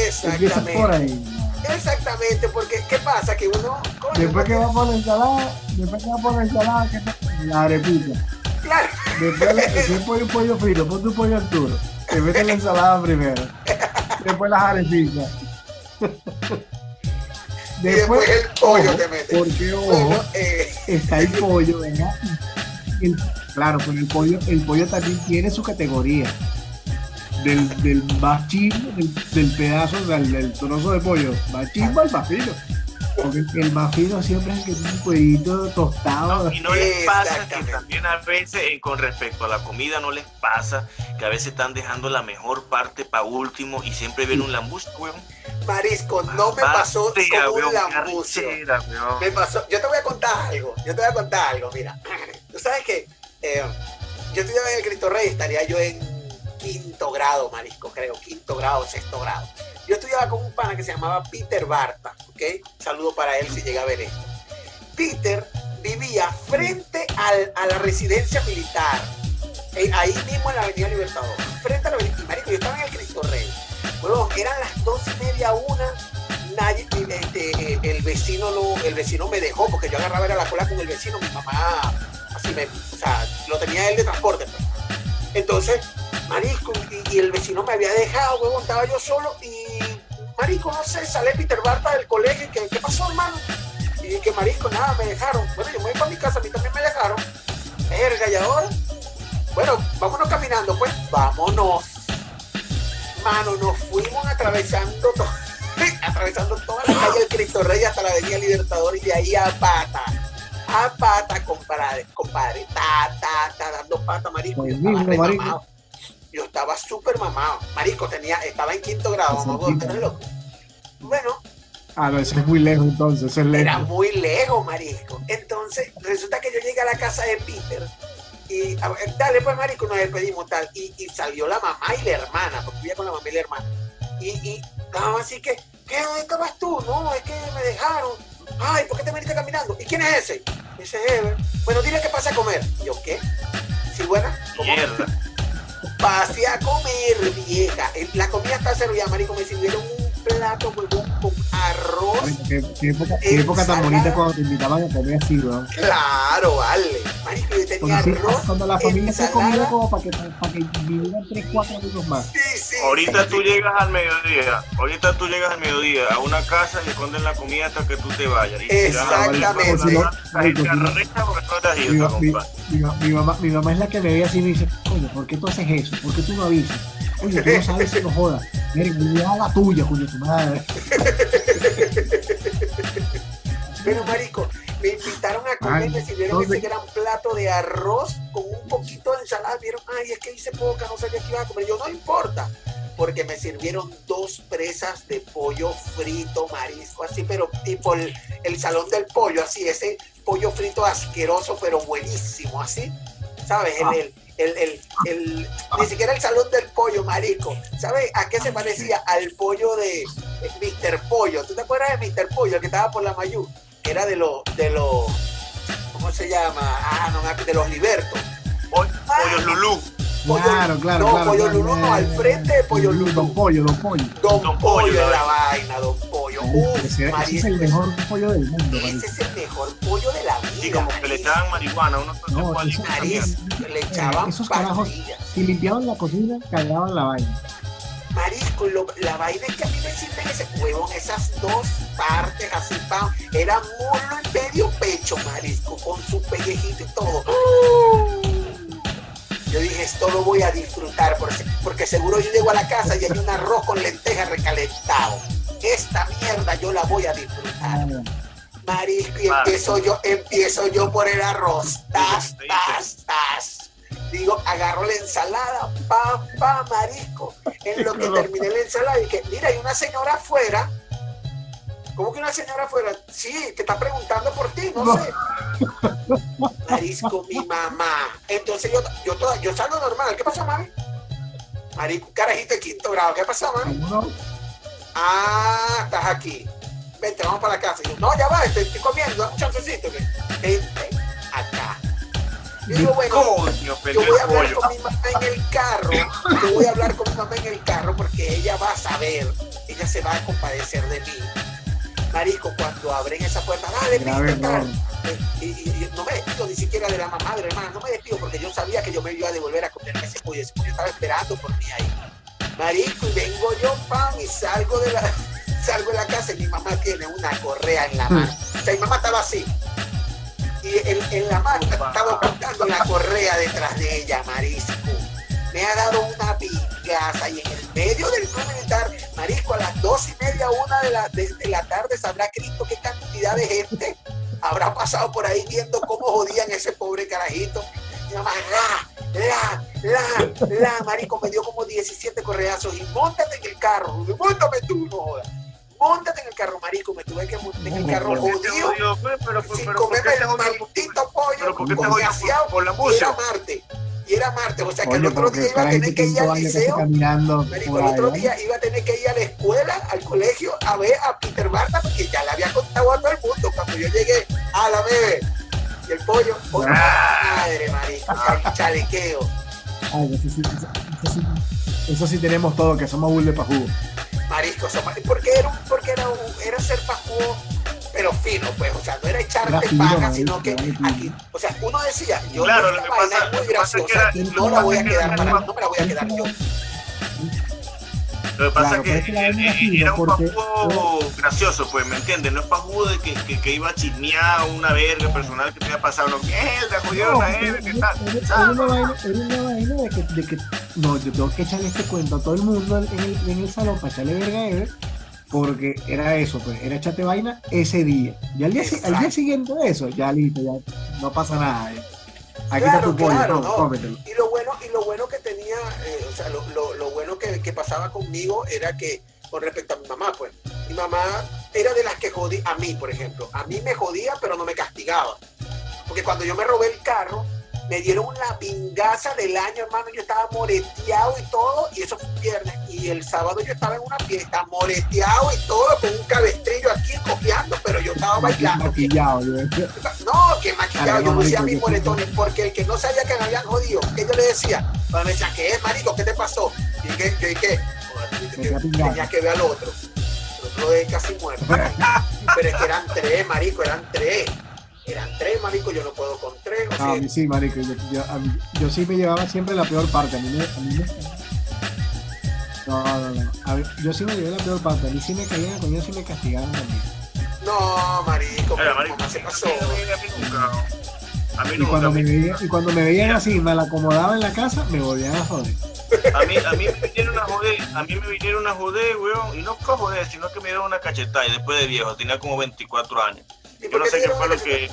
Exactamente. Exactamente, porque ¿qué pasa? Que uno, coño, Después que va por la ensalada, después que va por la ensalada, ¿qué te- La arepita. claro, Después, si es pollo, frito, ponte un pollo Arturo. Te metes la ensalada primero. Después las arepitas. y después el pollo ojo, te mete. Porque, ojo, Bueno, eh, está el pollo, ¿verdad? El- claro, pero el pollo, el pollo también tiene su categoría. Del, del chimbo, del, del pedazo, del, del trozo de pollo, más chimbo al más fino. Porque el más fino siempre es el que tiene un pollito tostado. No, y no les pasa que también a veces, eh, con respecto a la comida, no les pasa que a veces están dejando la mejor parte para último y siempre viene un lambucio, weón. marisco, no me pasó como un weón. Me pasó, yo te voy a contar algo, yo te voy a contar algo, mira. Tú sabes que eh, yo estudiaba en el Cristo Rey, estaría yo en quinto grado, marisco, creo, quinto grado, sexto grado. Yo estudiaba con un pana que se llamaba Peter Barta, ¿ok? Saludo para él si llega a ver esto. Peter vivía frente al- a la residencia militar, eh, ahí mismo en la Avenida Libertador, frente a la Avenida, marico, yo estaba en el Cristo Rey. Bueno, eran las dos y media, una, nadie, este, eh, el vecino no, el vecino me dejó porque yo agarraba era la cola con el vecino, mi mamá, así me, o sea, lo tenía él de transporte. pues. Entonces, marisco, y, el vecino me había dejado, huevón, estaba yo solo y, marisco, no sé, sale Peter Barta del colegio, y que, ¿qué pasó, hermano? Y que, marisco, nada, me dejaron. Bueno, yo me voy para mi casa, a mí también me dejaron. Verga, ¿y ahora? Bueno, vámonos caminando, pues, vámonos. Mano, nos fuimos atravesando atravesando toda la calle del Cristo Rey hasta la Avenida Libertador y de ahí a pata. A pata, compadre, compadre. Ta, ta, ta, dando pata, marico. Yo Pues estaba re marico. mamado. Yo estaba súper mamado. Marico, tenía, estaba en quinto grado, mamá, tipo. ¿tú eres loco? Bueno, Ah, no, eso es muy lejos entonces, eso es era muy lejos, marisco. Entonces, resulta que yo llegué a la casa de Peter y, a dale, pues, marico, nos despedimos, tal. Y, y salió la mamá y la hermana, porque vivía con la mamá y la hermana. Y, y la mamá así que, ¿qué? ¿Dónde estabas tú? No, es que me dejaron. Ay, ¿por qué te veniste caminando? ¿Y quién es ese? Ese es Ever. Bueno, dile que pase a comer. Y yo, ¿qué? ¿Sí, buena? Mierda. Pase a comer, vieja. El- La comida está servida, marico. Me sirvieron un plato, huevón, con arroz. Qué, qué época, qué época tan bonita cuando te invitaban a comer así, weón. Claro, vale. Marico, yo tenía Cuando, sí, arroz. cuando la familia se ensalada. comía como para que, para que vivieran 3, 4 minutos más. Sí, sí. Ahorita sí, tú llegas al mediodía, ahorita tú llegas al mediodía a una casa y esconden la comida hasta que tú te vayas. Y Exactamente. la mano, la gente arrecha porque no te mi mamá, mi mamá es la que me ve así y me dice, oye, ¿por qué tú haces eso? ¿Por qué tú no avisas? Oye, tú no sabes si no jodas. Mira, la tuya, coño, tu madre. Pero, marico, me invitaron a comer, me sirvieron ese gran plato de arroz con un poquito de ensalada. Vieron, ay, es que hice poca, no sabía que iba a comer. Yo, no importa. porque me sirvieron dos presas de pollo frito, marisco, así, pero tipo el, el salón del pollo, así, ese pollo frito asqueroso, pero buenísimo, así, ¿sabes? El, el, el, el- ni siquiera el salón del pollo, marico. ¿Sabes a qué se parecía? Al pollo de Mr. Pollo. ¿Tú te acuerdas de Mr. Pollo, el que estaba por la Mayú? Era de los, de los, ¿cómo se llama? Ah, no, de los Libertos. Pollo, pollo Lulú. Pollo- Claro, claro, no, claro. Pollo claro, Lulú, no, eh, al frente de Pollo Don Lulú. Pollo, Don Pollo. Don, Don Pollo Pollo, de la vaina, Don Pollo. Uf, Ese, ese es el mejor pollo del mundo, Ese es el mejor pollo de la vida. Sí, como que le echaban marihuana, uno No, fue eso- Nariz, le echaban esos carajos-. Si limpiaban la cocina, cagaban la vaina. Marisco, lo- la vaina es que a mí me sirven ese huevón, esas dos partes así, pam, era muslo y medio pecho, marisco, con su pellejito y todo. Yo dije, esto lo voy a disfrutar, porque, porque seguro yo llego a la casa y hay un arroz con lentejas recalentado. Esta mierda yo la voy a disfrutar. Marisco, y Vale. empiezo yo, empiezo yo por el arroz. Tas, tas, tas. Digo, agarro la ensalada, pa, pa, marisco. En lo que terminé la ensalada, dije, mira, hay una señora afuera. ¿Cómo que una señora afuera? Sí, que está preguntando por ti, no, No. sé. Marisco, mi mamá. Entonces yo, yo, toda, yo salgo normal. ¿Qué pasó, mami? Marisco, carajito de quinto grado. ¿Qué pasó, mami? Ah, estás aquí. Vente, vamos para la casa. Y yo, no, ya va, estoy, estoy comiendo, un chancecito. que- Vente acá. Y digo, bueno, Coño, yo voy a hablar con mi mamá en el carro. Yo voy a hablar con mi mamá en el carro porque ella va a saber, ella se va a compadecer de mí. Marico, cuando abren esa puerta, dale, error. eh, y, y- y no me despido ni siquiera de la mamá, de la hermana, no me despido porque yo sabía que yo me iba a devolver a comerme ese pollo, ese pollo estaba esperando por mí ahí. Marico, y vengo yo, pam, y salgo de la, salgo de la casa y mi mamá tiene una correa en la mano. O sea, mi mamá estaba así. Y en, en la mano estaba ocultando la correa detrás de ella, marisco. Me ha dado una pigaza y en el medio del club militar, marisco, a las dos y media, una de la, de, de la tarde, sabrá Cristo qué cantidad de gente habrá pasado por ahí viendo cómo jodían ese pobre carajito. Mi mamá, la, la, la, la, marico, me dio como 17 correazos y montate en el carro, montame tú, no jodas. Móntate en el carro, marico, me tuve que montar en el carro ¿Por qué te jodido pues? Pero, sin pero, ¿por comerme el maldito pollo Pero ¿por qué te con. Por- la Y era música. Marte. Y era Marte. O sea que el otro día iba a tener que ir al liceo. Marico, el otro día iba a tener que ir a la escuela, al colegio, a ver a Peter Barta, porque ya le había contado a todo el mundo cuando yo llegué a la bebé. Y el pollo, oh, Ah. madre, marico, chal- chalequeo. Ay, eso, sí, eso, eso sí, eso sí tenemos todo, que somos bull de pajugo. Marisco, so- porque era, un- porque era, un- era ser pajugo, pero fino, pues, o sea, no era Era echarte fino, paja, sino que aquí, o sea, uno decía, yo Claro, esta lo que vaina pasa- es muy lo que pasa es que graciosa era- y no la voy a quedar para, no me la voy a quedar yo. Lo que pasa Claro, es que eh, era un porque- gracioso, pues, ¿me entiendes? No es pajugo de que, que, que iba a chismear una verga personal que te había pasado, no, mierda, jodieron No, a era, él, ¿qué tal? era una vaina, era una vaina de que, de que no, yo tengo que echarle este cuento a todo el mundo en el, en el salón para echarle verga a Ever, porque era eso, pues, era echarte vaina ese día. Y al día, al día siguiente de eso, ya listo, ya no pasa nada. eh. Aquí Claro, está tu pollo, claro, no. Y lo bueno, y lo bueno que tenía, eh, o sea, lo, lo- lo que, pasaba conmigo era que, con respecto a mi mamá, pues, mi mamá era de las que jodía, a mí, por ejemplo, a mí me jodía, pero no me castigaba. Porque cuando yo me robé el carro, me dieron la pingaza del año, hermano, yo estaba moreteado y todo, y eso fue un viernes, y el sábado yo estaba en una fiesta, moreteado y todo, con un cabestrillo aquí cojeando, pero yo estaba bailando. Maquillado, yo decía, No, que maquillado, yo decía marico, mis moretones, porque el que no sabía que me habían jodido, que yo le decía, me decían, ¿qué es, marico? ¿Qué te pasó? Y que, yo dije, "Joder, yo dije, Me tenía que ver al otro. El otro es casi muerto. Pero es que eran tres, marico, eran tres. Eran tres, marico, yo no puedo con tres. O No, sea, a mí sí, marico. Yo, yo, a mí- yo sí me llevaba siempre la peor parte. A mí me, a mí me- No, no, no. A ver, yo sí me llevé la peor parte. A mí sí me caían a coño, sí me castigaban también. no, marico, pero marico, ¿cómo se pasó? A mí, a mí nunca. A mí Y nunca. cuando, a me mí- veía, y cuando me veían así, me la acomodaba en la casa, me volvían a joder. A mí, a mí me vinieron a joder, a mí me vinieron a joder, weón, y no a joder, sino que me dieron una cachetada y después de viejo, tenía como 24 años. ¿Y Yo no sé qué fue lo que...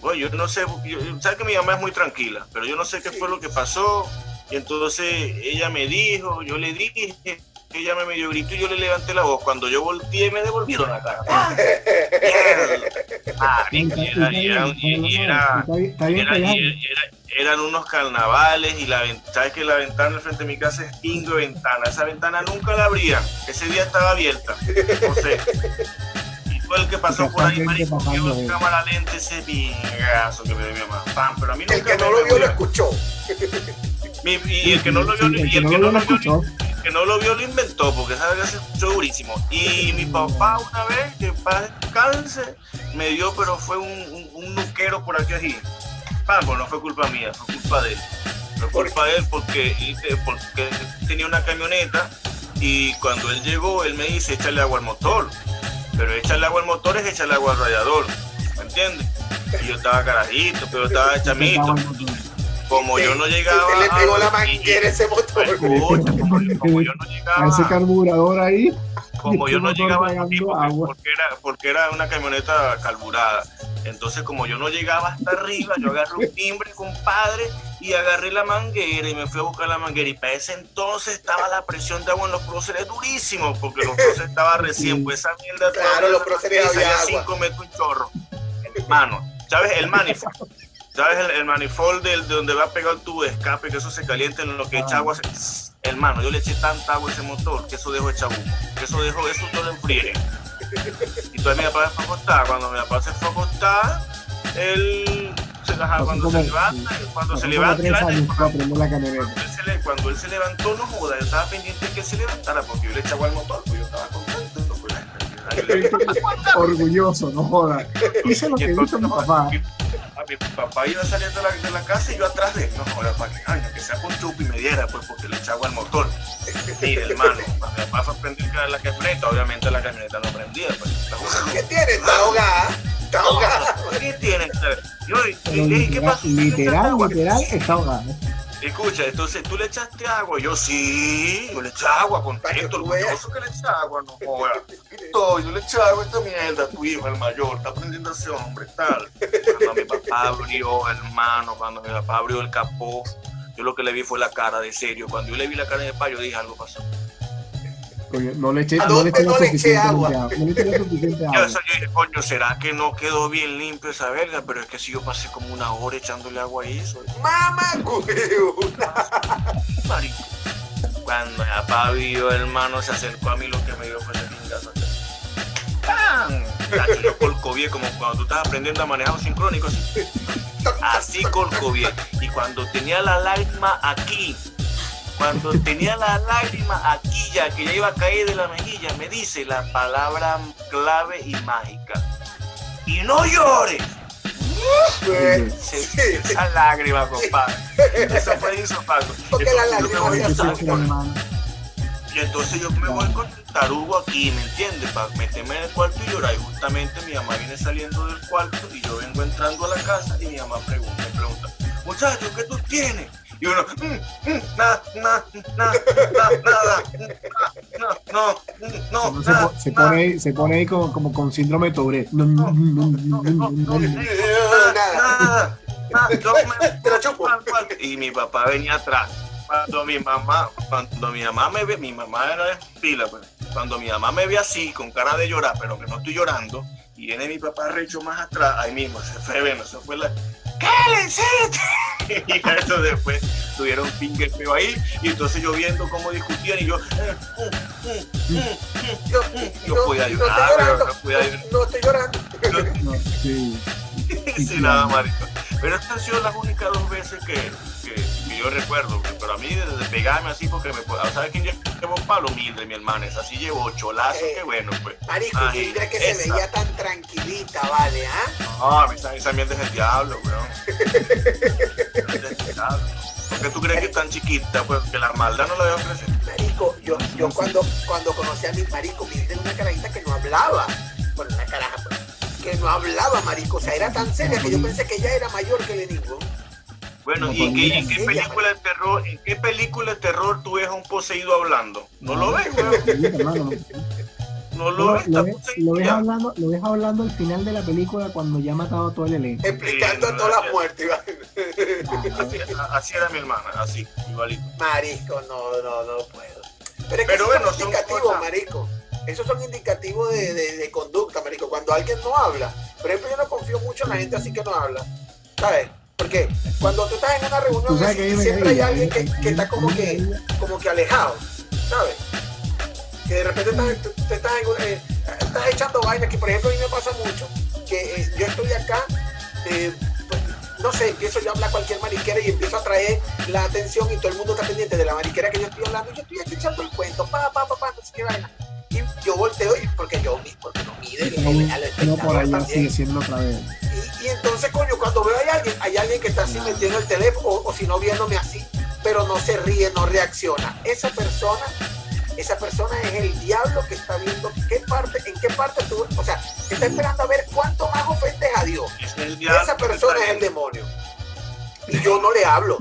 Bueno, yo no sé, yo, sabes que mi mamá es muy tranquila, pero yo no sé qué Sí. fue lo que pasó. Y entonces ella me dijo, yo le dije, ella me medio gritó y yo le levanté la voz. Cuando yo volteé me devolvieron la cara. Ah, y eran unos carnavales y la sabes que la ventana frente a mi casa es pingo ventana. Esa ventana nunca la abrían. Ese día estaba abierta. No sé. Y fue el que pasó por ahí, marico, que cámara lente ese pingazo que me dio mi mamá. Pam, pero a mí nunca el que no lo vio lo escuchó. y el que no lo vio, y el que no lo vio, que no lo vio lo inventó, porque esa vez se escuchó durísimo. Y mi papá una vez, que para descanse, me dio, pero fue un, un, nuquero por aquí allí. Pago, no fue culpa mía, fue culpa de él. Fue culpa de él porque, porque tenía una camioneta y cuando él llegó, él me dice, échale agua al motor. Pero echarle agua al motor es echarle agua al radiador, ¿me entiendes? Y yo estaba carajito, pero estaba chamito como yo no llegaba. Se le pegó la manguera ese motor. como, yo no llegaba. A ese carburador ahí. Como yo no llegaba porque, era, porque era una camioneta carburada. Entonces, como yo no llegaba hasta arriba, yo agarré un timbre, compadre, y agarré la manguera y me fui a buscar la manguera. Y para ese entonces estaba la presión de agua en los próceres durísimo, porque los próceres estaba recién, pues esa mierda. Claro, los próceres había agua. 5 metros un chorro. Hermano, ¿sabes? El manifold ¿Sabes el, el manifold de, donde va a pegar el tubo de escape? Que eso se calienta en lo que echa agua. Hermano, yo le eché tanta agua a ese motor que eso dejó echar humo. Que eso dejó, eso todo enfríe. Y entonces mi papá se fue a acostar. Cuando mi papá se fue a acostar, él se cuando se levanta, cuando se levanta, cuando él se levantó, no joda, yo estaba pendiente de que se levantara porque yo le eché agua al motor, pues yo estaba contento. Pues, Orgulloso, no joda. Hice lo que hizo mi papá mi papá iba saliendo de la, de la, casa y yo atrás de él. No, ahora para que, ay, que sea con chupi y me diera, pues porque le echaba el motor. Sí, hermano, cuando mi papá fue a prender la camioneta, obviamente la camioneta no prendía. Pues, ¿Qué tiene? Está ahogada. Está. ¿Qué tiene? Yo, ¿qué pasó? Literal, literal, está ahogada. Escucha, entonces tú le echaste agua. Yo sí, yo le eché agua, contento, orgulloso que le eché agua, no joda. Todo, yo le eché agua a esta mierda, tu hijo, el mayor, está aprendiendo a ser hombre, tal. Cuando mi papá abrió, hermano, cuando mi papá abrió el capó, yo lo que le vi fue la cara de serio. Cuando yo le vi la cara de papá, yo dije, algo pasó no le eché, no le eché, no le eché agua. No le eché suficiente agua. Yo, dije, coño, ¿será que no quedó bien limpio esa verga? Pero es que si yo pasé como una hora echándole agua a eso. ¡Mamá, Marico. Cuando mi papá vio, hermano, se acercó a mí, lo que me dio fue ese pingazo. ¡Pam! Yo colcovié como cuando tú estás aprendiendo a manejar un sincrónico. Así, así colcovié. Y cuando tenía la lágrima aquí, cuando tenía la lágrima aquí ya, que ya iba a caer de la mejilla, me dice la palabra clave y mágica. Y no llores. esa lágrima, compadre. Eso fue insofacto. Porque la lágrima Y entonces yo me voy con el tarugo aquí, ¿me entiendes? Para meterme en el cuarto y llorar. Y justamente mi mamá viene saliendo del cuarto y yo vengo entrando a la casa y mi mamá pregunta, me pregunta, muchachos, ¿qué tú tienes? Y uno, mm, mm, nada, nada, nada, nada, no, no, no, se, se, pone ahí, se pone ahí como, como con síndrome de Tourette. No, no, no, no, nada, Y mi papá venía atrás. Cuando mi mamá, cuando mi mamá me ve, mi mamá era de pila, pues. Cuando mi mamá me ve así, con cara de llorar, pero que no estoy llorando, y viene mi papá recho más atrás, ahí mismo, se fue, bueno, se fue la, ¿qué le hiciste? y eso después tuvieron finger feo ahí, y entonces yo viendo cómo discutían, y yo, eh, mm, mm, mm, yo, podía ayudar, no, no podía ayudar. No estoy llorando. No, sí. sí, nada, marico. Pero estas han sido las únicas dos veces que, que, que yo recuerdo, pero a mí desde pegarme así, porque me ¿sabes quién llevó palo? Mildred, mi hermana, es así llevó cholazo, eh, qué bueno, pues. Marico, Mildred que esa. se veía tan tranquilita, ¿vale? ¿ah? No, a mí también es el diablo, weón. ¿Por qué tú crees que es tan chiquita? Pues que la maldad no la veo crecer. Marico, yo, yo cuando, cuando conocí a mi marico, Mildred una carajita que no hablaba. Bueno, una caraja, pues que no hablaba, marico. O sea, era tan seria que yo pensé que ella era mayor que Leningo. Bueno, ¿y qué, en qué película de terror, en qué película de terror tú ves a un poseído hablando? ¿No lo ves, weón? No lo, lo, lo, lo ves hablando, lo ves hablando al final de la película cuando ya ha matado a todo el elenco. Explicando sí, todas las muertes. Así, así, era mi hermana, así, igualito. Marisco, no, no, no puedo. Pero es que Pero bueno, son indicativos, marisco. Esos son indicativos de, de, de, conducta, marico. Cuando alguien no habla, por ejemplo, yo no confío mucho en la gente así que no habla. ¿Sabes? Porque cuando tú estás en una reunión así, siempre hay alguien que, que está como que, como que alejado, ¿sabes? Que de repente estás, te estás, eh, estás, echando vaina, que por ejemplo a mí me pasa mucho, que eh, yo estoy acá, eh, no sé, empiezo yo a hablar cualquier mariquera y empiezo a traer la atención y todo el mundo está pendiente de la mariquera que yo estoy hablando, yo estoy aquí echando el cuento, pa, pa, pa, pa, no sé qué vaina. Y yo volteo y porque yo porque no mide el, no, por allá sigue siendo otra vez. Y, y, entonces, coño, cuando veo a alguien, hay alguien que está así metiendo el teléfono, o, o si no viéndome así, pero no se ríe, no reacciona. Esa persona esa persona es el diablo que está viendo qué parte, en qué parte tú, o sea, está esperando a ver cuánto más ofendes a Dios. esa persona es el demonio. Y yo no le hablo.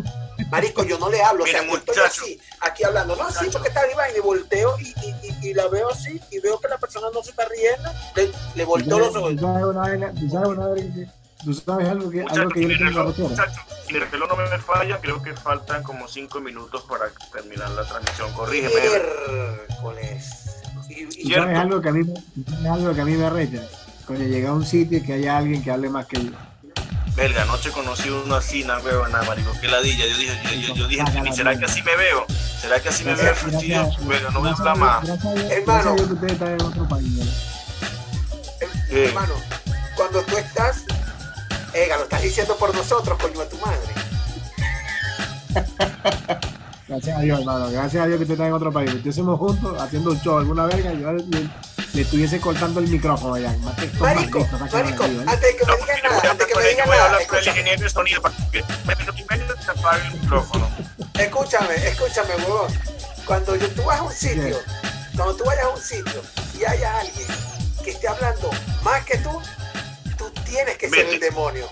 Marico, yo no le hablo. o sea, yo estoy así, aquí hablando. No, sí, porque está arriba y me volteo y, y, y, la veo así y veo que la persona no se está riendo. Le, le volteo los ojos. ¿Tú sabes algo que, muchachos, algo que yo si, reloj, muchachos, si el reloj no me falla, creo que faltan como 5 minutos para terminar la transmisión. Corrígeme. Miércoles. Y, y sabes algo que a mí, algo que a mí me arrecha? Cuando llega a un sitio y que haya alguien que hable más que yo. Verga, anoche conocí uno así, no veo nada, marico, qué ladilla. Yo dije, yo, yo, yo dije, ¿será que así me veo? ¿Será que así me veo? Verga, no voy a hablar más. Hermano, hermano, cuando tú estás Ega, lo estás diciendo por nosotros, coño a tu madre. Gracias a Dios, hermano. Gracias a Dios que tú estás en otro país. Si estuviésemos juntos haciendo un show alguna verga, yo le, le, estuviese cortando el micrófono allá. Marico, marico, antes de que me digan nada, antes de que me digan nada. ingeniero de sonido para que me apague el micrófono. Escúchame, escúchame, huevón. Cuando yo, tú vas a un sitio, cuando tú vayas a un sitio y haya alguien que esté hablando más que tú, tienes que ser el demonio.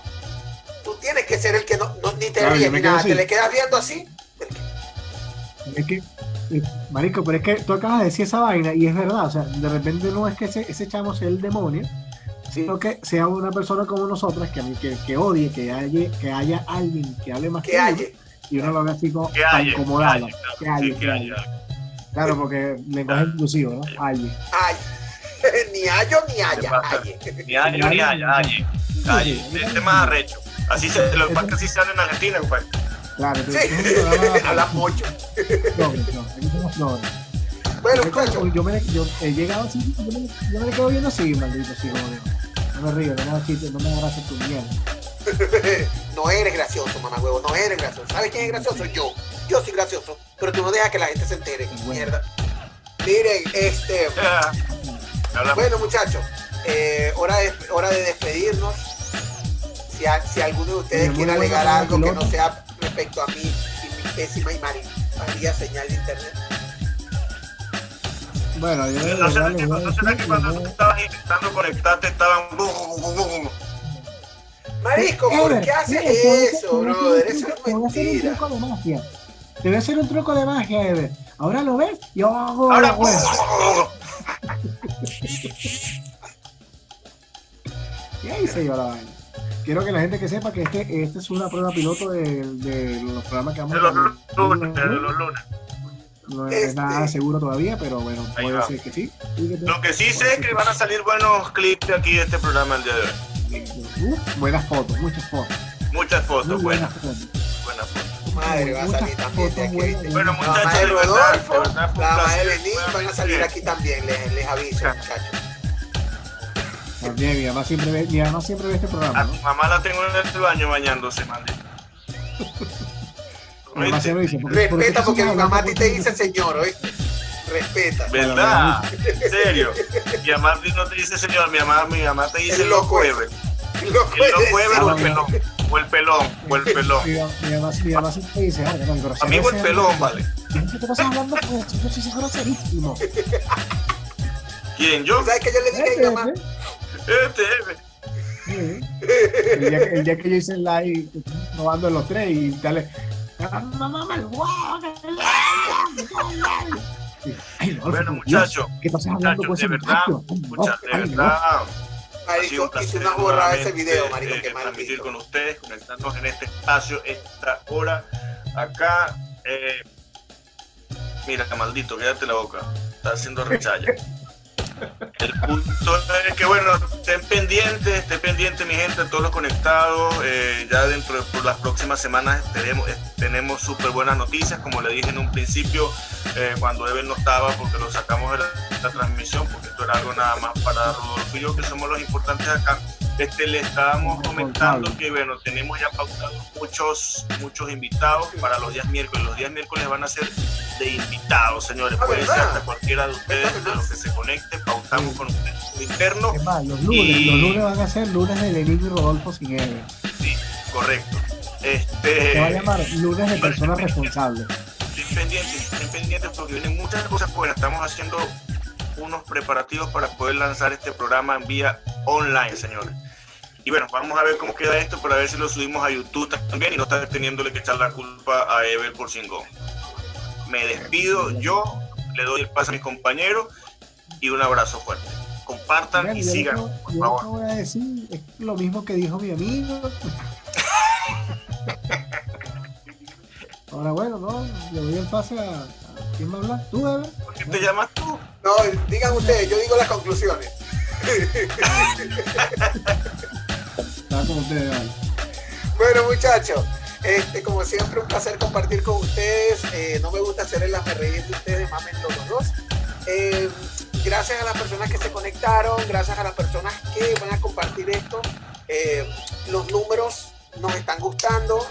Tú tienes que ser el que no, ni te ríes ni nada. Te le quedas viendo así. Es que, marico, pero es que tú acabas de decir esa vaina y es verdad. O sea, de repente no es que ese, ese chamo sea el demonio, sino que sea una persona como nosotras que, que, que odie que haya, que haya alguien que hable más que, haya. y uno lo ve así como incomodado. Que haya, claro, porque lenguaje inclusivo, ¿no? Alguien. Ay. ni hallo ni haya. Ni hallo ni haya. Aye. Este más arrecho. Así se, lo que pasa es que así se habla en Argentina, pues. Claro, sí. hablan mucho. Bueno, muchachos. Yo, me, yo he llegado así, yo me, yo me quedo viendo así, maldito, sí, No me río, no me hagas chiste, no me abraces tu mierda. no eres gracioso, mamá huevo, no eres gracioso. ¿Sabes quién es gracioso? Yo. Yo soy gracioso, pero tú no dejas que la gente se entere. Mierda. Miren, este. Bueno, muchachos, eh, hora, de, hora de despedirnos. Si, a, si alguno de ustedes quiere alegar algo que no sea respecto a mí y mi pésima y maría señal de internet. Bueno, yo no, sé que, no sé que cuando tú estabas intentando conectarte estaban. Marisco, ¿por qué haces eso, brother? Eso es mentira. Te voy a hacer un truco de magia, Ever. Ahora lo ves, yo hago. Ahora. y se dio la vaina. Quiero que la gente que sepa que este, este es una prueba piloto de, de los programas que vamos a hacer. De los lunes, de los lunes. No es este... nada seguro todavía, pero bueno, puede va. ser que sí. Lo que sí sé es que van a salir buenos clips de aquí de este programa el día de hoy. Uh, buenas fotos, muchas fotos. Muchas fotos, buenas. Buenas fotos madre va a salir también de aquí. Bueno, muchachos, de Rodolfo, la mamá de Lenín van a salir aquí también, les, les aviso, muchachos. También, mi mamá siempre ve, mi mamá siempre ve este programa. A ¿no? tu mamá la tengo en el baño bañándose, madre. Dice, porque, Respeta porque mi mamá a ti te dice señor, ¿oíste? Respeta. ¿Verdad? ¿En serio? Mi mamá no te dice señor, mi mamá, mi mamá te dice loco Ever. Loco Ever o el pelón. O el pelón, o el pelón. Mi mamá, mi mamá siempre dice, ah, no, grosero. Amigo el pelón, vale. ¿Qué te estás hablando? Yo soy groserísimo. ¿Quién? ¿Yo? ¿Sabes que yo le dije a mi mamá? Este, el, día, el día que yo hice el live probando los tres y dale ay bueno, muchachos, ¿qué estás hablando con ese de verdad, muchacho? de verdad. Marico, no has borrado ese video, marico, eh, qué transmitir con ustedes, conectarnos en este espacio, esta hora, acá. Eh, mira, maldito, quédate la boca, está haciendo rechalla. El punto es que, bueno, estén pendientes, estén pendientes, mi gente, todos los conectados. eh, ya dentro de por las próximas semanas tenemos, eh, tenemos súper buenas noticias. Como le dije en un principio, eh, cuando Evan no estaba, porque lo sacamos de la, la transmisión, porque esto era algo nada más para Rodolfo y yo, que somos los importantes acá. Este, le estábamos comentando que, bueno, tenemos ya pautados muchos, muchos invitados para los días miércoles. Los días miércoles van a ser de invitados, señores. Ah, Puede ser hasta cualquiera de ustedes, de los que se conecten, pautamos con ustedes interno. Es más, los lunes, Y- los lunes van a ser lunes de Lenín y Rodolfo sin Eve. Sí, correcto. Se va a Este, llamar lunes de personas responsables. estén pendientes, estén pendientes porque vienen muchas cosas buenas. Estamos haciendo unos preparativos para poder lanzar este programa en vía online, señores. Y bueno, vamos a ver cómo queda esto para ver si lo subimos a YouTube también y no estar teniéndole que echar la culpa a Ever por Singón. Me despido, yo le doy el paso a mis compañeros y un abrazo fuerte. Compartan y sigan, que- por favor. voy a decir es lo mismo que dijo mi amigo. Ahora bueno, no, le doy el pase a, a- ¿quién va a hablar? ¿Tú, Ever? ¿Por qué te llamas tú? No, digan ustedes, yo digo las conclusiones. Estaba con ustedes, vale. Bueno, muchachos, este, como siempre, un placer compartir con ustedes. Eh, no me gusta hacer el reír de ustedes, mamen los dos. Eh, gracias a las personas que se conectaron, gracias a las personas que van a compartir esto. Eh, los números nos están gustando.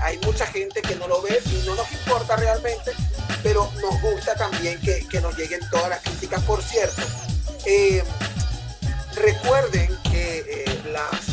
hay mucha gente que no lo ve y no nos importa realmente, pero nos gusta también que, que nos lleguen todas las críticas. Por cierto, recuerden que las,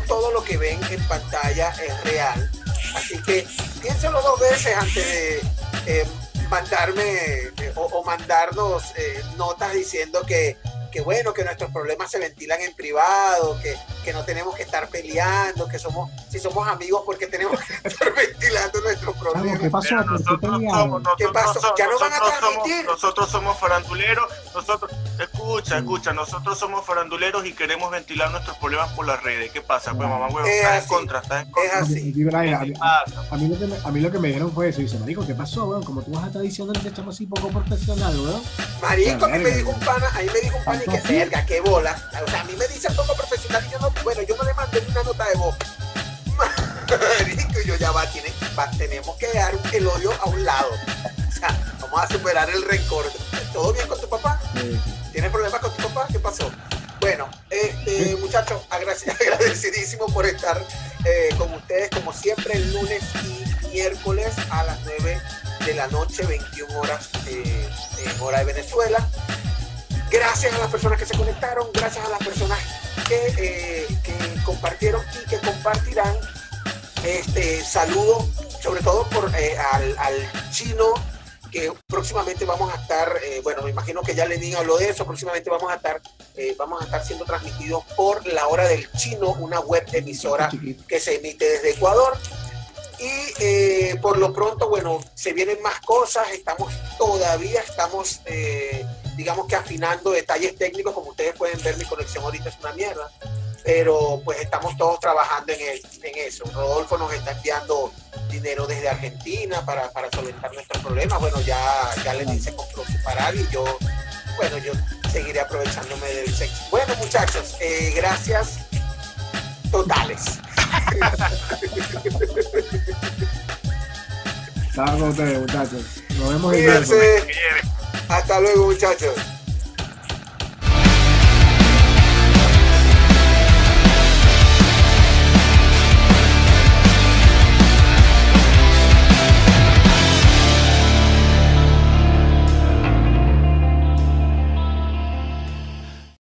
todo lo que ven en pantalla es real. Así que piénselo dos veces antes de eh, mandarme eh, o, o mandarnos eh, notas diciendo que, que bueno, que nuestros problemas se ventilan en privado, que, que no tenemos que estar peleando, que somos, si somos amigos, porque tenemos que estar ventilando nuestros problemas. ¿qué pasó? Pero ¿Por qué nosotros somos, ¿Qué nosotros pasó? somos- ¿Ya no van a nosotros somos- transmitir? nosotros somos faranduleros, nosotros, escucha, escucha, nosotros somos faranduleros y queremos ventilar nuestros problemas por las redes. ¿Qué pasa? Pues mamá, huevo, Es estás en así. contra, estás en Es contra. así. Y, Brian, a, ¿Qué mí- pasa? a mí lo que me, a mí lo que me dijeron fue eso. Dice, marico, ¿qué pasó, weón? Como tú vas a estar diciendo que estamos así poco profesional, weón. Marico, a mí me dijo un pana, a mí me dijo un pana y que verga, qué bola. O sea, a mí me dice poco profesional y yo no, bueno, yo no le mandé una nota de voz. Y yo ya va, tenemos que dar el odio a un lado. O sea, vamos a superar el rencor. ¿Todo bien con tu papá? ¿Tienes problemas con tu papá? ¿Qué pasó? Bueno, este, muchachos, agradecidísimo por estar eh, con ustedes, como siempre, el lunes y miércoles a las 9 de la noche, 21 horas, eh, hora de Venezuela. Gracias a las personas que se conectaron, gracias a las personas que, eh, que compartieron y que compartirán. Este saludo, sobre todo por, eh, al, al chino que próximamente vamos a estar, eh, bueno, me imagino que ya Lenín habló de eso, próximamente vamos a estar, vamos a estar siendo transmitidos por la hora del chino, una web emisora que se emite desde Ecuador. Y eh, por lo pronto, bueno, se vienen más cosas, estamos todavía, estamos, eh, digamos que afinando detalles técnicos, como ustedes pueden ver, mi conexión ahorita es una mierda, pero pues estamos todos trabajando en, el- en eso. Rodolfo nos está enviando dinero desde Argentina para, para solventar nuestros problemas. Bueno, ya, ya se compró su paral y yo, bueno, yo seguiré aprovechándome del sexo. Bueno, muchachos, eh, gracias totales. Estaba con ustedes, muchachos. Nos vemos el. Hasta luego, muchachos.